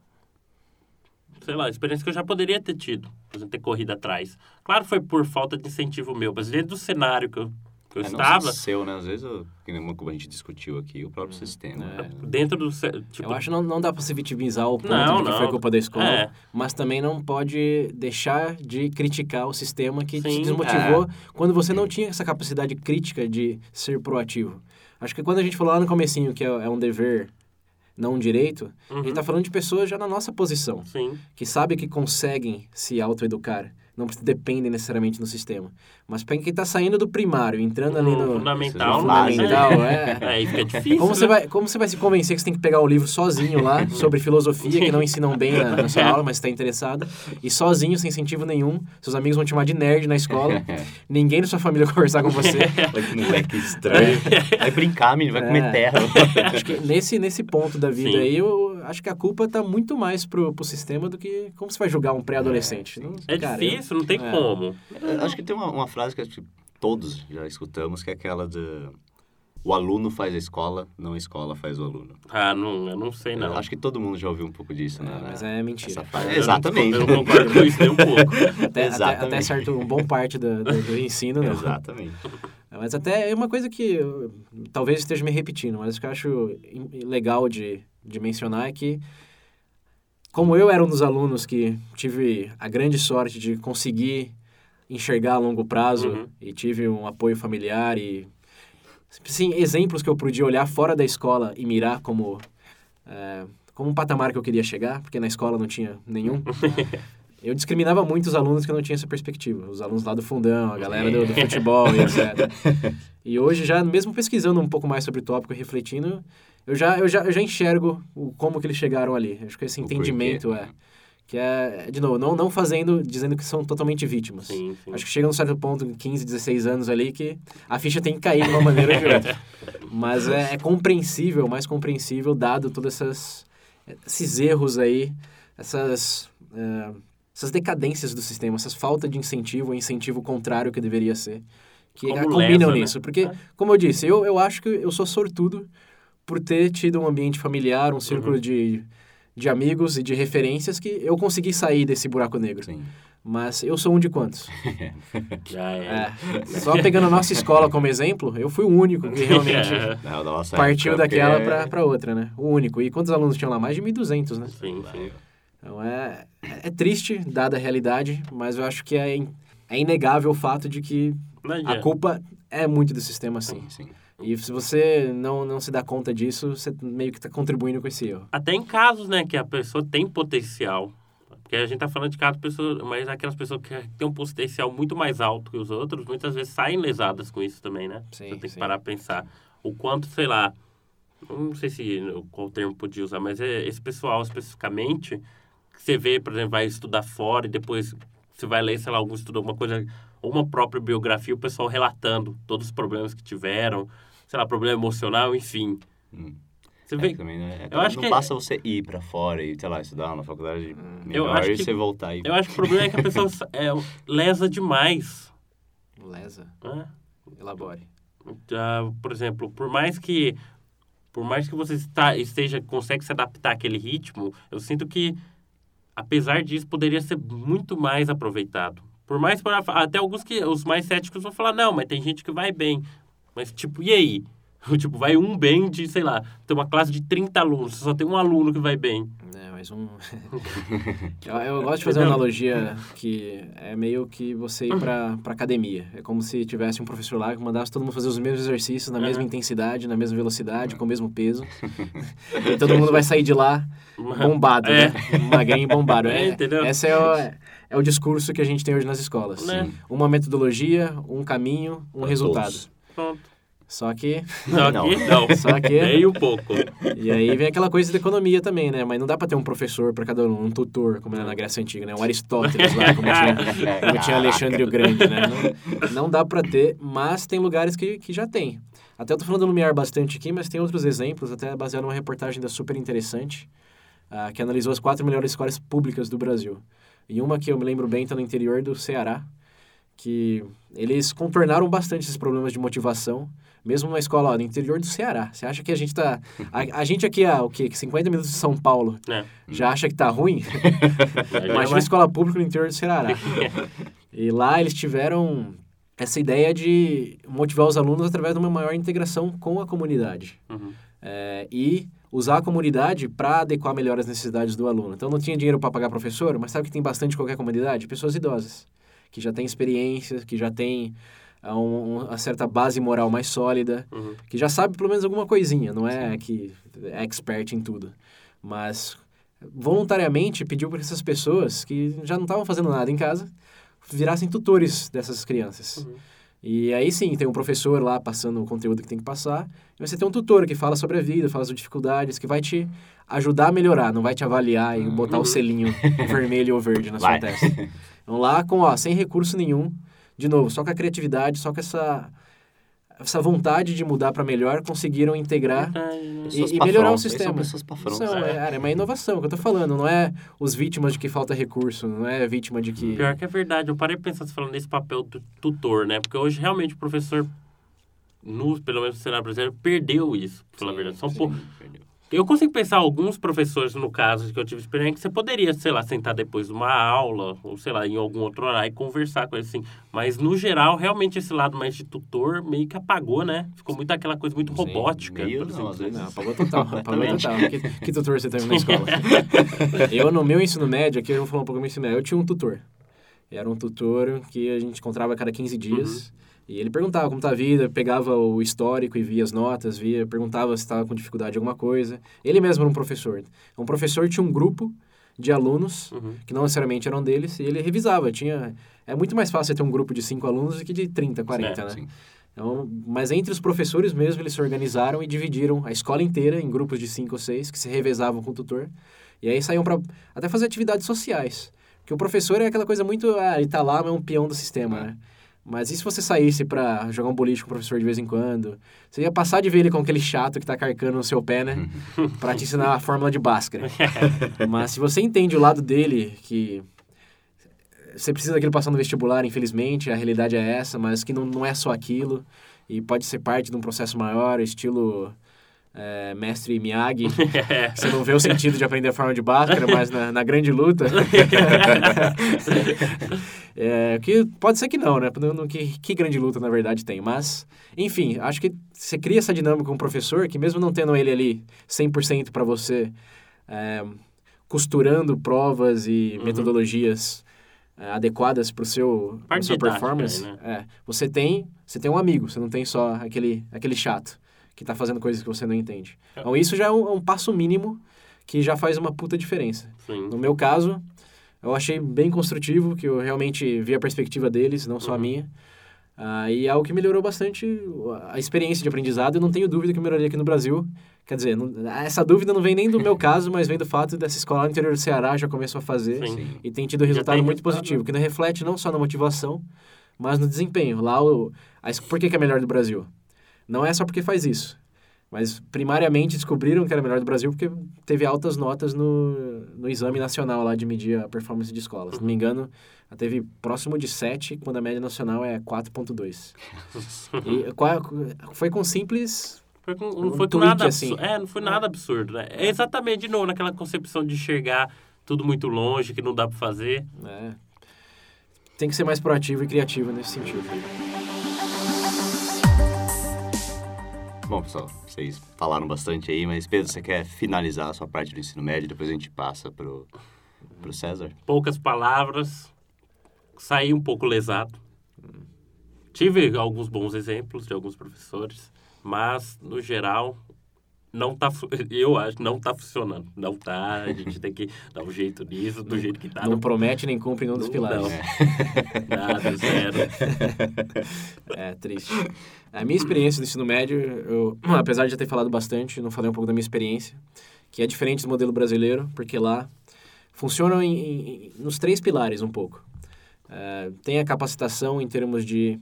Sei lá, experiências que eu já poderia ter tido. por exemplo, ter corrido atrás. Claro, foi por falta de incentivo meu, mas dentro do cenário que eu, eu
É, não
estava,
seu, né? Às vezes, eu- que nem como a gente discutiu aqui, o próprio sistema.
É.
né?
dentro do... Tipo,
Eu acho que não, não dá pra se vitimizar o ponto
Não,
de que
não.
foi culpa da escola,
É.
mas também não pode deixar de criticar o sistema que te
Sim,
desmotivou quando você não tinha essa capacidade crítica de ser proativo. Acho que quando a gente falou lá no comecinho que é, é um dever, não um direito, a gente tá falando de pessoas já na nossa posição,
Sim,
que sabem que conseguem se autoeducar, não dependem necessariamente do sistema. Mas para quem tá saindo do primário, entrando ali no,
fundamental,
no
né?
fundamental, é... [LAUGHS]
É, aí fica difícil,
Como você,
né?
vai, como você vai se convencer que você tem que pegar o livro sozinho lá, [LAUGHS] sobre filosofia, que não ensinam bem na, na sua [LAUGHS] aula, mas está interessado, e sozinho, sem incentivo nenhum, seus amigos vão te chamar de nerd na escola, ninguém da sua família vai conversar com você.
Olha que moleque estranho. Vai brincar, menino, vai
É.
comer terra.
Acho que nesse, nesse ponto da vida
Sim.
aí, eu acho que a culpa tá muito mais pro, pro sistema do que como você vai julgar um pré-adolescente. Não-
É
cara,
difícil, não tem
é.
como.
Eu Acho que tem uma, uma frase que acho que todos já escutamos, que é aquela de... O aluno faz a escola, não a escola faz o aluno.
Ah, não, eu não sei, não.
Eu Acho que todo mundo já ouviu um pouco disso,
eu-
né?
é, mas é mentira.
Essa frase.
Eu não-
Exatamente.
Eu não concordo com isso nem um pouco. [LAUGHS]
Até, até,
Exatamente.
até certo, um bom parte do, do, do ensino, não.
Exatamente.
Mas até é uma coisa que eu, talvez esteja me repetindo, mas que eu acho legal de, de mencionar é que, como eu era um dos alunos que tive a grande sorte de conseguir enxergar a longo prazo
Uhum.
e tive um apoio familiar e sim, exemplos que eu podia olhar fora da escola e mirar como é, como um patamar que eu queria chegar, porque na escola não tinha nenhum. [LAUGHS] Eu discriminava muito os alunos que não tinham essa perspectiva. Os alunos lá do fundão, a galera do, do futebol e etc. [LAUGHS] E hoje, já mesmo pesquisando um pouco mais sobre o tópico e refletindo, eu já, eu já, eu já enxergo o, como que eles chegaram ali. Acho que esse entendimento é... Que é, de novo, não, não fazendo, dizendo que são totalmente vítimas.
Sim, sim.
Acho que chega num certo ponto, 15, 16 anos ali, que a ficha tem que cair de uma maneira ou de outra. [LAUGHS] Mas é, é compreensível, mais compreensível, dado todos esses erros aí, essas, é, essas decadências do sistema, essas falta de incentivo, ou incentivo contrário que deveria ser, que
Como
combinam
lesa, né?
nisso. Porque,
É.
como eu disse, eu, eu acho que eu sou sortudo por ter tido um ambiente familiar, um círculo
Uhum.
de, de amigos e de referências que eu consegui sair desse buraco negro.
Sim.
Mas eu sou um de quantos? [LAUGHS]
Já é.
É. Só pegando a nossa escola como exemplo, eu fui o único que [LAUGHS] realmente
É.
Não,
partiu
época,
daquela
porque-
pra, pra outra, né? O único. E quantos alunos tinham lá? Mais de 1.200, né?
Sim, sim.
Então é, é triste, dada a realidade, mas eu acho que é, in- é inegável o fato de que a culpa é muito do sistema, sim.
Sim, sim.
E se você não, não se dá conta disso, você meio que está contribuindo com esse erro.
Até em casos, né, que a pessoa tem potencial. Porque a gente tá falando de cada pessoa, mas aquelas pessoas que têm um potencial muito mais alto que os outros, muitas vezes saem lesadas com isso também, né?
Sim,
Você tem que
sim.
parar pra pensar. O quanto, sei lá, não sei se qual termo podia usar, mas é esse pessoal especificamente, que você vê, por exemplo, vai estudar fora e depois você vai ler, sei lá, algum estudo, alguma coisa, ou uma própria biografia, o pessoal relatando todos os problemas que tiveram, sei lá, problema emocional, enfim.
Hum.
Você
É,
vê,
também, né?
eu acho
não
que-
basta você ir pra fora e, sei lá, estudar na faculdade melhor
acho
e
que-
você voltar e...
Eu acho que o problema é que a pessoa é, lesa demais.
Lesa,
Né?
elabore.
Ah, por exemplo, por mais que por mais que você está, esteja consegue se adaptar àquele ritmo, eu sinto que apesar disso poderia ser muito mais aproveitado. Por mais para até alguns que os mais céticos vão falar não, mas tem gente que vai bem. Mas tipo, e aí? [LAUGHS] tipo, vai um bem de, sei lá, tem uma classe de 30 alunos, só tem um aluno que vai bem.
É, mas um... [LAUGHS] eu, eu gosto de fazer uma analogia que é meio que você ir pra, pra academia. É como se tivesse um professor lá que mandasse todo mundo fazer os mesmos exercícios na mesma
Aham.
intensidade, na mesma velocidade, com o mesmo peso. [LAUGHS] e todo mundo vai sair de lá bombado,
É.
né? Magrinho e bombado.
É, entendeu?
Esse é o, é o discurso que a gente tem hoje nas escolas.
Né?
Uma metodologia, um caminho, um
Pra
resultado.
todos.
Pronto.
Só que...
Não.
não. [LAUGHS]
Só que...
Nem um pouco.
E aí vem aquela coisa da economia também, né? Mas não dá pra ter um professor pra cada um, um tutor, como era na Grécia Antiga, né? Um Aristóteles lá, como tinha, [LAUGHS] como tinha Alexandre o Grande, né? Não, não dá pra ter, mas tem lugares que, que já tem. Até eu tô falando do Lumiar bastante aqui, mas tem outros exemplos, até baseado numa reportagem da super interessante, ah, que analisou as quatro melhores escolas públicas do Brasil. E uma que eu me lembro bem tá no interior do Ceará, que eles contornaram bastante esses problemas de motivação, mesmo numa escola ó, no interior do Ceará. Você acha que a gente tá... A, a gente aqui, a, o quê? 50 minutos de São Paulo,
É.
já acha que tá ruim? [LAUGHS] Imagina
vai-
a escola pública no interior do Ceará. [LAUGHS] e lá eles tiveram essa ideia de motivar os alunos através de uma maior integração com a comunidade.
Uhum.
É, e usar a comunidade para adequar melhor as necessidades do aluno. Então, não tinha dinheiro para pagar professor, mas sabe que tem bastante em qualquer comunidade? Pessoas idosas, que já têm experiência, que já têm ah, um- uma certa base moral mais sólida,
Uhum.
que já sabe pelo menos alguma coisinha, não é que é expert em tudo. Mas voluntariamente pediu para essas pessoas que já não estavam fazendo nada em casa virassem tutores dessas crianças.
Uhum.
E aí sim, tem um professor lá passando o conteúdo que tem que passar, e você tem um tutor que fala sobre a vida, fala sobre dificuldades, que vai te ajudar a melhorar, não vai te avaliar e botar o
Uhum.
selinho [LAUGHS] vermelho ou verde na
Vai.
sua testa. [LAUGHS] Então lá com, ó, sem recurso nenhum, de novo, só com a criatividade, só com essa essa vontade de mudar para melhor, conseguiram integrar?
Pessoas
e, e melhorar o sistema.
São pessoas front.
São, é, é uma inovação que eu tô falando, não é os vítimas de que falta recurso, não é vítima de que...
Pior que é verdade, eu parei pensando falando nesse papel do tutor, né? Porque hoje realmente o professor, no, pelo menos no cenário brasileiro, perdeu isso, pra falar a verdade. São pou- Eu consigo pensar alguns professores, no caso, que eu tive experiência, que você poderia, sei lá, sentar depois de uma aula, ou sei lá, em algum outro horário e conversar com eles assim. Mas, no geral, realmente esse lado mais de tutor meio que apagou, né? Ficou muito aquela coisa muito
Sim,
robótica.
meio
por
não, às vezes.
Não, apagou total, apagou
Completamente.
total. Que, que tutor você teve na escola? [LAUGHS] eu, no meu ensino médio, aqui eu vou falar um pouco do meu ensino médio, eu tinha um tutor. Era um tutor que a gente encontrava a cada 15 dias. E ele perguntava como tá a vida, pegava o histórico e via as notas, via, perguntava se estava com dificuldade em alguma coisa. Ele mesmo era um professor. Um professor tinha um grupo de alunos,
Uhum.
que não necessariamente eram deles, e ele revisava. Tinha... É muito mais fácil ter um grupo de cinco alunos do que de 30, 40,
É,
né?
Sim.
Então, mas entre os professores mesmo, eles se organizaram e dividiram a escola inteira em grupos de cinco ou seis, que se revezavam com o tutor. E aí saíam para até fazer atividades sociais. Porque o professor é aquela coisa muito... Ah, ele tá lá, mas é um peão do sistema,
É.
né? Mas e se você saísse para jogar um boliche com o professor de vez em quando? Você ia passar de ver ele com aquele chato que tá carcando no seu pé, né? [LAUGHS] para te ensinar a fórmula de Bhaskara. [LAUGHS] Mas se você entende o lado dele, que você precisa daquilo passar no vestibular, infelizmente, a realidade é essa, mas que não, não é só aquilo, e pode ser parte de um processo maior, estilo é, mestre Miyagi, que [LAUGHS] você não vê o sentido de aprender a forma de Bhaskara, mas na, na grande luta... [LAUGHS] é, que pode ser que não, né? Que, que grande luta, na verdade, tem. Mas, enfim, acho que você cria essa dinâmica com o professor, que mesmo não tendo ele ali 100% para você, é, costurando provas e
Uhum.
metodologias é, adequadas para o seu
didática
performance,
aí, né?
é, você tem você tem um amigo, você não tem só aquele aquele chato que está fazendo coisas que você não entende.
É.
Então isso já é um, é um passo mínimo que já faz uma puta diferença.
Sim.
No meu caso, eu achei bem construtivo, que eu realmente vi a perspectiva deles, não só a
Uhum.
minha. Ah, e é algo que melhorou bastante a experiência de aprendizado. Eu não tenho dúvida que melhoraria aqui no Brasil. Quer dizer, não- essa dúvida não vem nem do meu [LAUGHS] caso, mas vem do fato dessa escola no interior do Ceará já começou a fazer
Sim.
E tem tido resultado
tem
muito
resultado,
positivo,
né?
que não reflete não só na motivação, mas no desempenho. Lá, o, a, por que, que é melhor do Brasil? Não é só porque faz isso, mas primariamente descobriram que era melhor do Brasil porque teve altas notas no, no exame nacional lá de medir a performance de escola. Se não me engano, ela teve próximo de 7, quando a média nacional é 4.2. [LAUGHS] E qual- foi com simples...
Foi com,
Um
não foi com nada
assim.
absurdo. É, não foi nada absurdo, né? É exatamente, de novo, naquela concepção de enxergar tudo muito longe, que não dá pra fazer.
É, tem que ser mais proativo e criativo nesse sentido.
Bom, pessoal, vocês falaram bastante aí, mas Pedro, você quer finalizar a sua parte do ensino médio, depois a gente passa pro, pro César?
Poucas palavras, saí um pouco lesado. Tive alguns bons exemplos de alguns professores, mas, no geral, não tá, [LAUGHS] eu acho, não tá funcionando. Não tá, a gente tem que dar um jeito nisso, do jeito que tá.
Não promete nem cumpre nenhum dos
Não,
pilares.
não. [LAUGHS] Nada, zero. [LAUGHS]
É, triste. A minha experiência do ensino médio, eu, [CLEARS THROAT] apesar de já ter falado bastante, não falei um pouco da minha experiência, que é diferente do modelo brasileiro, porque lá funcionam em, em- nos três pilares um pouco. É, tem a capacitação em termos de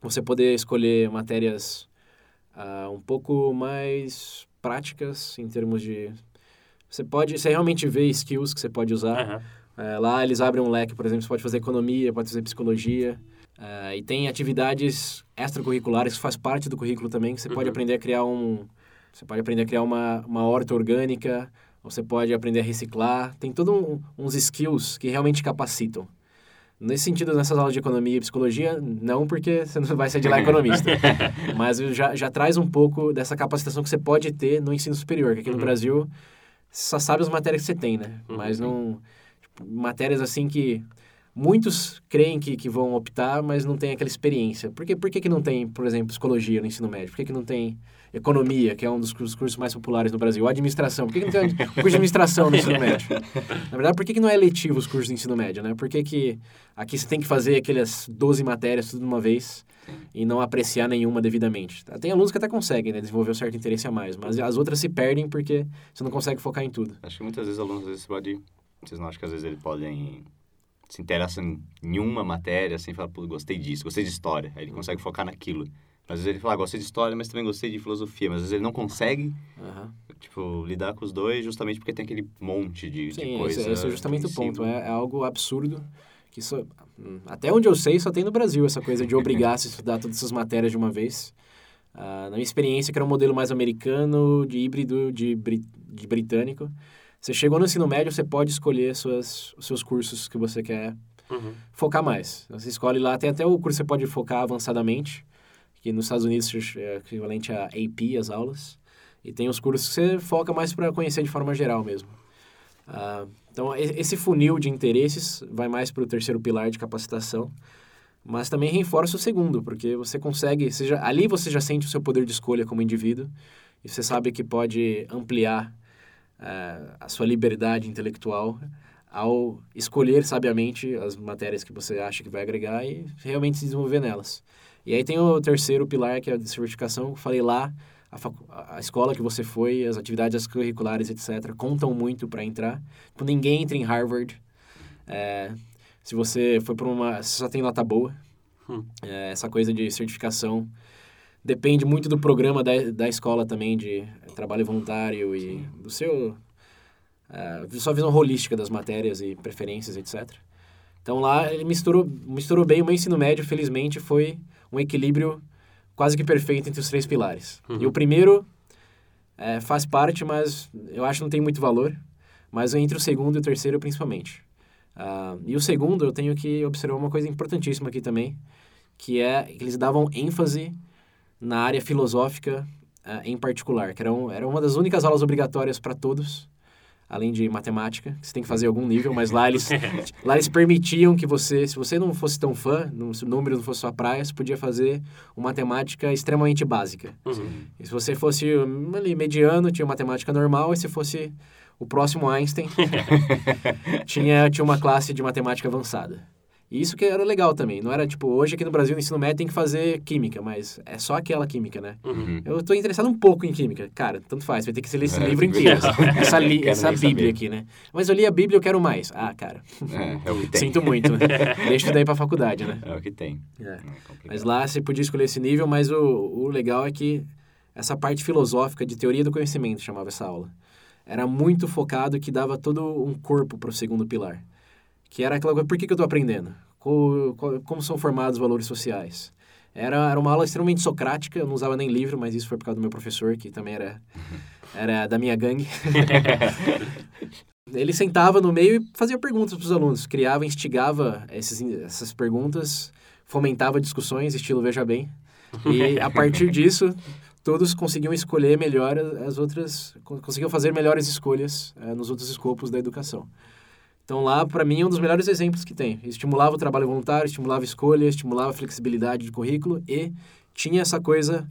você poder escolher matérias ah, um pouco mais práticas, em termos de... Você pode, você realmente vê skills que você pode usar.
Aham.
É, lá eles abrem um leque, por exemplo, você pode fazer economia, pode fazer psicologia. Uh, e tem atividades extracurriculares que faz parte do currículo também, que você uhum. pode aprender a criar um... Você pode aprender a criar uma, uma horta orgânica, você pode aprender a reciclar. Tem todos um, uns skills que realmente capacitam. Nesse sentido, nessas aulas de economia e psicologia, não porque você não vai ser de lá economista. [LAUGHS] mas já, já traz um pouco dessa capacitação que você pode ter no ensino superior, que aqui uhum. no Brasil você só sabe as matérias que você tem, né? Uhum. Mas não... Tipo, matérias assim que muitos creem que, que vão optar, mas não tem aquela experiência. Por, que, por que, que não tem, por exemplo, psicologia no ensino médio? Por que, que não tem economia, que é um dos cursos mais populares no Brasil? Ou administração? Por que, que não tem curso de administração no ensino médio? Na verdade, por que, que não é letivo os cursos de ensino médio, né? Por que, que aqui você tem que fazer aquelas 12 matérias tudo de uma vez e não apreciar nenhuma devidamente? Tem alunos que até conseguem né, desenvolver um certo interesse a mais, mas as outras se perdem porque você não consegue focar em tudo.
Acho que muitas vezes alunos, às vezes, pode... Vocês não acham que às vezes eles podem se interessa em uma matéria, assim, fala, pô, gostei disso, gostei de história. Aí ele consegue focar naquilo. Às vezes ele fala, ah, gostei de história, mas também gostei de filosofia. Mas às vezes ele não consegue, uhum. tipo, lidar com os dois justamente porque tem aquele monte de,
Sim,
de coisa.
Sim, esse é justamente o ponto. É, é, algo absurdo. que isso, Até onde eu sei, só tem no Brasil essa coisa de obrigar a se estudar todas essas matérias de uma vez. Uh, na minha experiência, que era um modelo mais americano, de híbrido, de, de britânico, você chegou no ensino médio, você pode escolher suas, os seus cursos que você quer uhum. focar mais. Você escolhe lá, tem até o curso que você pode focar avançadamente, que nos Estados Unidos é equivalente a AP, as aulas. E tem os cursos que você foca mais para conhecer de forma geral mesmo. Uh, então, esse funil de interesses vai mais para o terceiro pilar de capacitação, mas também reforça o segundo, porque você consegue, você já, ali você já sente o seu poder de escolha como indivíduo, e você sabe que pode ampliar a sua liberdade intelectual ao escolher sabiamente as matérias que você acha que vai agregar e realmente se desenvolver nelas. E aí tem o terceiro pilar, que é a de certificação. Falei lá, a, a escola que você foi, as atividades curriculares, etc., contam muito para entrar. Tipo, ninguém entra em Harvard. É, se você foi para uma... Você só tem nota boa. Hum. É, essa coisa de certificação depende muito do programa da, da escola também, de trabalho voluntário e do seu... Uh, sua visão holística das matérias e preferências, etc. Então lá ele misturou, misturou bem o meu ensino médio, felizmente, foi um equilíbrio quase que perfeito entre os três pilares. Uhum. E o primeiro é, faz parte, mas eu acho que não tem muito valor. Mas entre o segundo e o terceiro, principalmente. Uh, e o segundo, eu tenho que observar uma coisa importantíssima aqui também, que é que eles davam ênfase na área filosófica uh, em particular, que era, um, era uma das únicas aulas obrigatórias para todos, além de matemática, que você tem que fazer algum nível, mas lá eles, [LAUGHS] lá eles permitiam que você, se você não fosse tão fã, não, se o número não fosse sua praia, você podia fazer uma matemática extremamente básica. Uhum. Se você fosse hum, ali, mediano, tinha matemática normal, e se fosse o próximo Einstein, [LAUGHS] tinha, tinha uma classe de matemática avançada. E isso que era legal também. Não era tipo, hoje aqui no Brasil, no ensino médio tem que fazer química, mas é só aquela química, né? Uhum. Eu estou interessado um pouco em química. Cara, tanto faz, vai ter que ler esse é, livro inteiro. [LAUGHS] essa, li, essa Bíblia aqui, né? Mas eu li a Bíblia, eu quero mais. Ah, cara. É, é o que tem. Sinto muito. [LAUGHS] Deixa isso daí pra faculdade, né?
É o que tem.
É. é mas lá você podia escolher esse nível, mas o, o legal é que essa parte filosófica de teoria do conhecimento chamava essa aula. Era muito focado que dava todo um corpo para o segundo pilar que era aquela coisa, por que, que eu estou aprendendo? Co, co, como são formados os valores sociais? Era, era uma aula extremamente socrática, eu não usava nem livro, mas isso foi por causa do meu professor, que também era, era da minha gangue. [LAUGHS] Ele sentava no meio e fazia perguntas para os alunos, criava, instigava esses, essas perguntas, fomentava discussões, estilo Veja Bem. E a partir [LAUGHS] disso, todos conseguiam escolher melhor as outras, conseguiam fazer melhores escolhas uh, nos outros escopos da educação. Então lá, para mim, é um dos melhores exemplos que tem. Estimulava o trabalho voluntário, estimulava a escolha, estimulava a flexibilidade de currículo e tinha essa coisa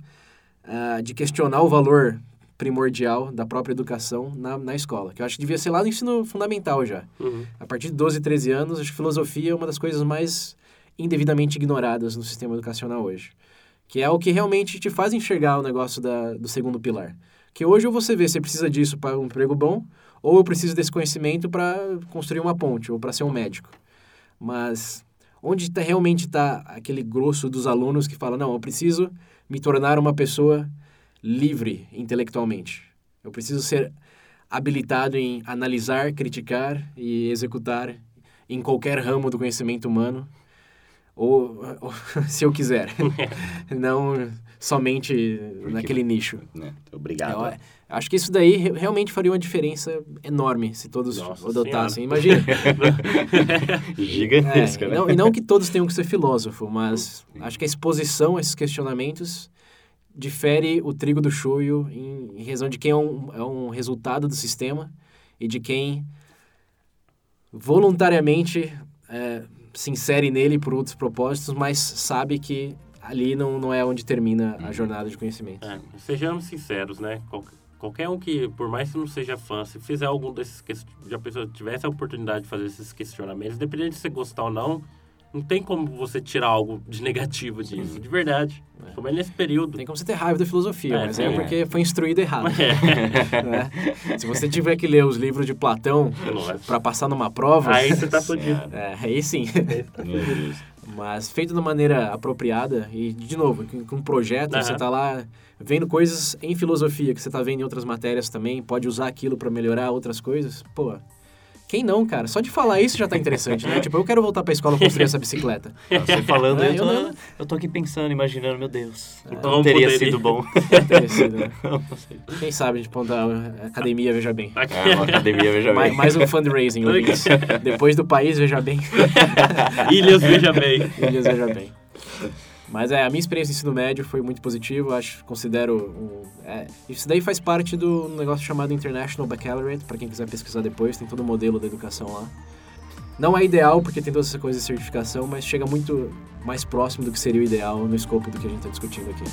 uh, de questionar o valor primordial da própria educação na, na escola, que eu acho que devia ser lá no ensino fundamental já. Uhum. A partir de 12, 13 anos, acho que filosofia é uma das coisas mais indevidamente ignoradas no sistema educacional hoje. Que é o que realmente te faz enxergar o negócio da, do segundo pilar. Que hoje ou você vê se precisa disso para um emprego bom, ou eu preciso desse conhecimento para construir uma ponte ou para ser um médico. Mas onde tá, realmente está aquele grosso dos alunos que fala, não, eu preciso me tornar uma pessoa livre intelectualmente. Eu preciso ser habilitado em analisar, criticar e executar em qualquer ramo do conhecimento humano. ou, ou [LAUGHS] se eu quiser. [LAUGHS] não somente naquele nicho.
Né? Obrigado.
Eu, acho que isso daí re- realmente faria uma diferença enorme se todos
Nossa
adotassem. Imagina. [LAUGHS] É,
Gigantesca,
e,
né?
não, e não que todos tenham que ser filósofo, mas acho que a exposição a esses questionamentos difere o trigo do choio em, em razão de quem é um, é um resultado do sistema e de quem voluntariamente é, se insere nele por outros propósitos, mas sabe que ali não, não é onde termina a jornada de conhecimento.
É, sejamos sinceros, né? Qual- qualquer um que, por mais que não seja fã, se fizer algum desses que já pessoa tivesse a oportunidade de fazer esses questionamentos, independente de você gostar ou não, não tem como você tirar algo de negativo disso, de verdade. Como nesse período.
Tem como você ter raiva da filosofia,
É,
mas é
é.
porque foi instruído errado.
É. [LAUGHS]
né? Se você tiver que ler os livros de Platão para passar numa prova,
Aí você tá fudido. [LAUGHS]
é, aí sim.
Deus.
Mas feito de maneira apropriada e, de novo, com um projeto,
Aham.
você tá lá vendo coisas em filosofia que você tá vendo em outras matérias também, pode usar aquilo para melhorar outras coisas. Pô, quem não, cara? Só de falar isso já tá interessante, né? [LAUGHS] Tipo, eu quero voltar pra escola construir essa bicicleta.
Ah, Você falando, [LAUGHS]
É,
eu,
eu
tô,
não-
eu tô aqui pensando, imaginando, meu Deus.
Então
Não teria
poderia.
sido bom. [LAUGHS]
Teria sido, né? Quem sabe a gente montar a academia, veja bem.
É, uma academia, veja
Mais,
bem.
mais um fundraising, ouvintes. Depois do país, veja bem.
Ilhas, veja bem.
Ilhas, veja bem. Mas é, a minha experiência no ensino médio foi muito positiva, acho, considero um, é, isso daí faz parte do negócio chamado International Baccalaureate, para quem quiser pesquisar depois, tem todo o modelo da educação lá. Não é ideal porque tem todas essas coisas de certificação, mas chega muito mais próximo do que seria o ideal no escopo do que a gente está discutindo aqui.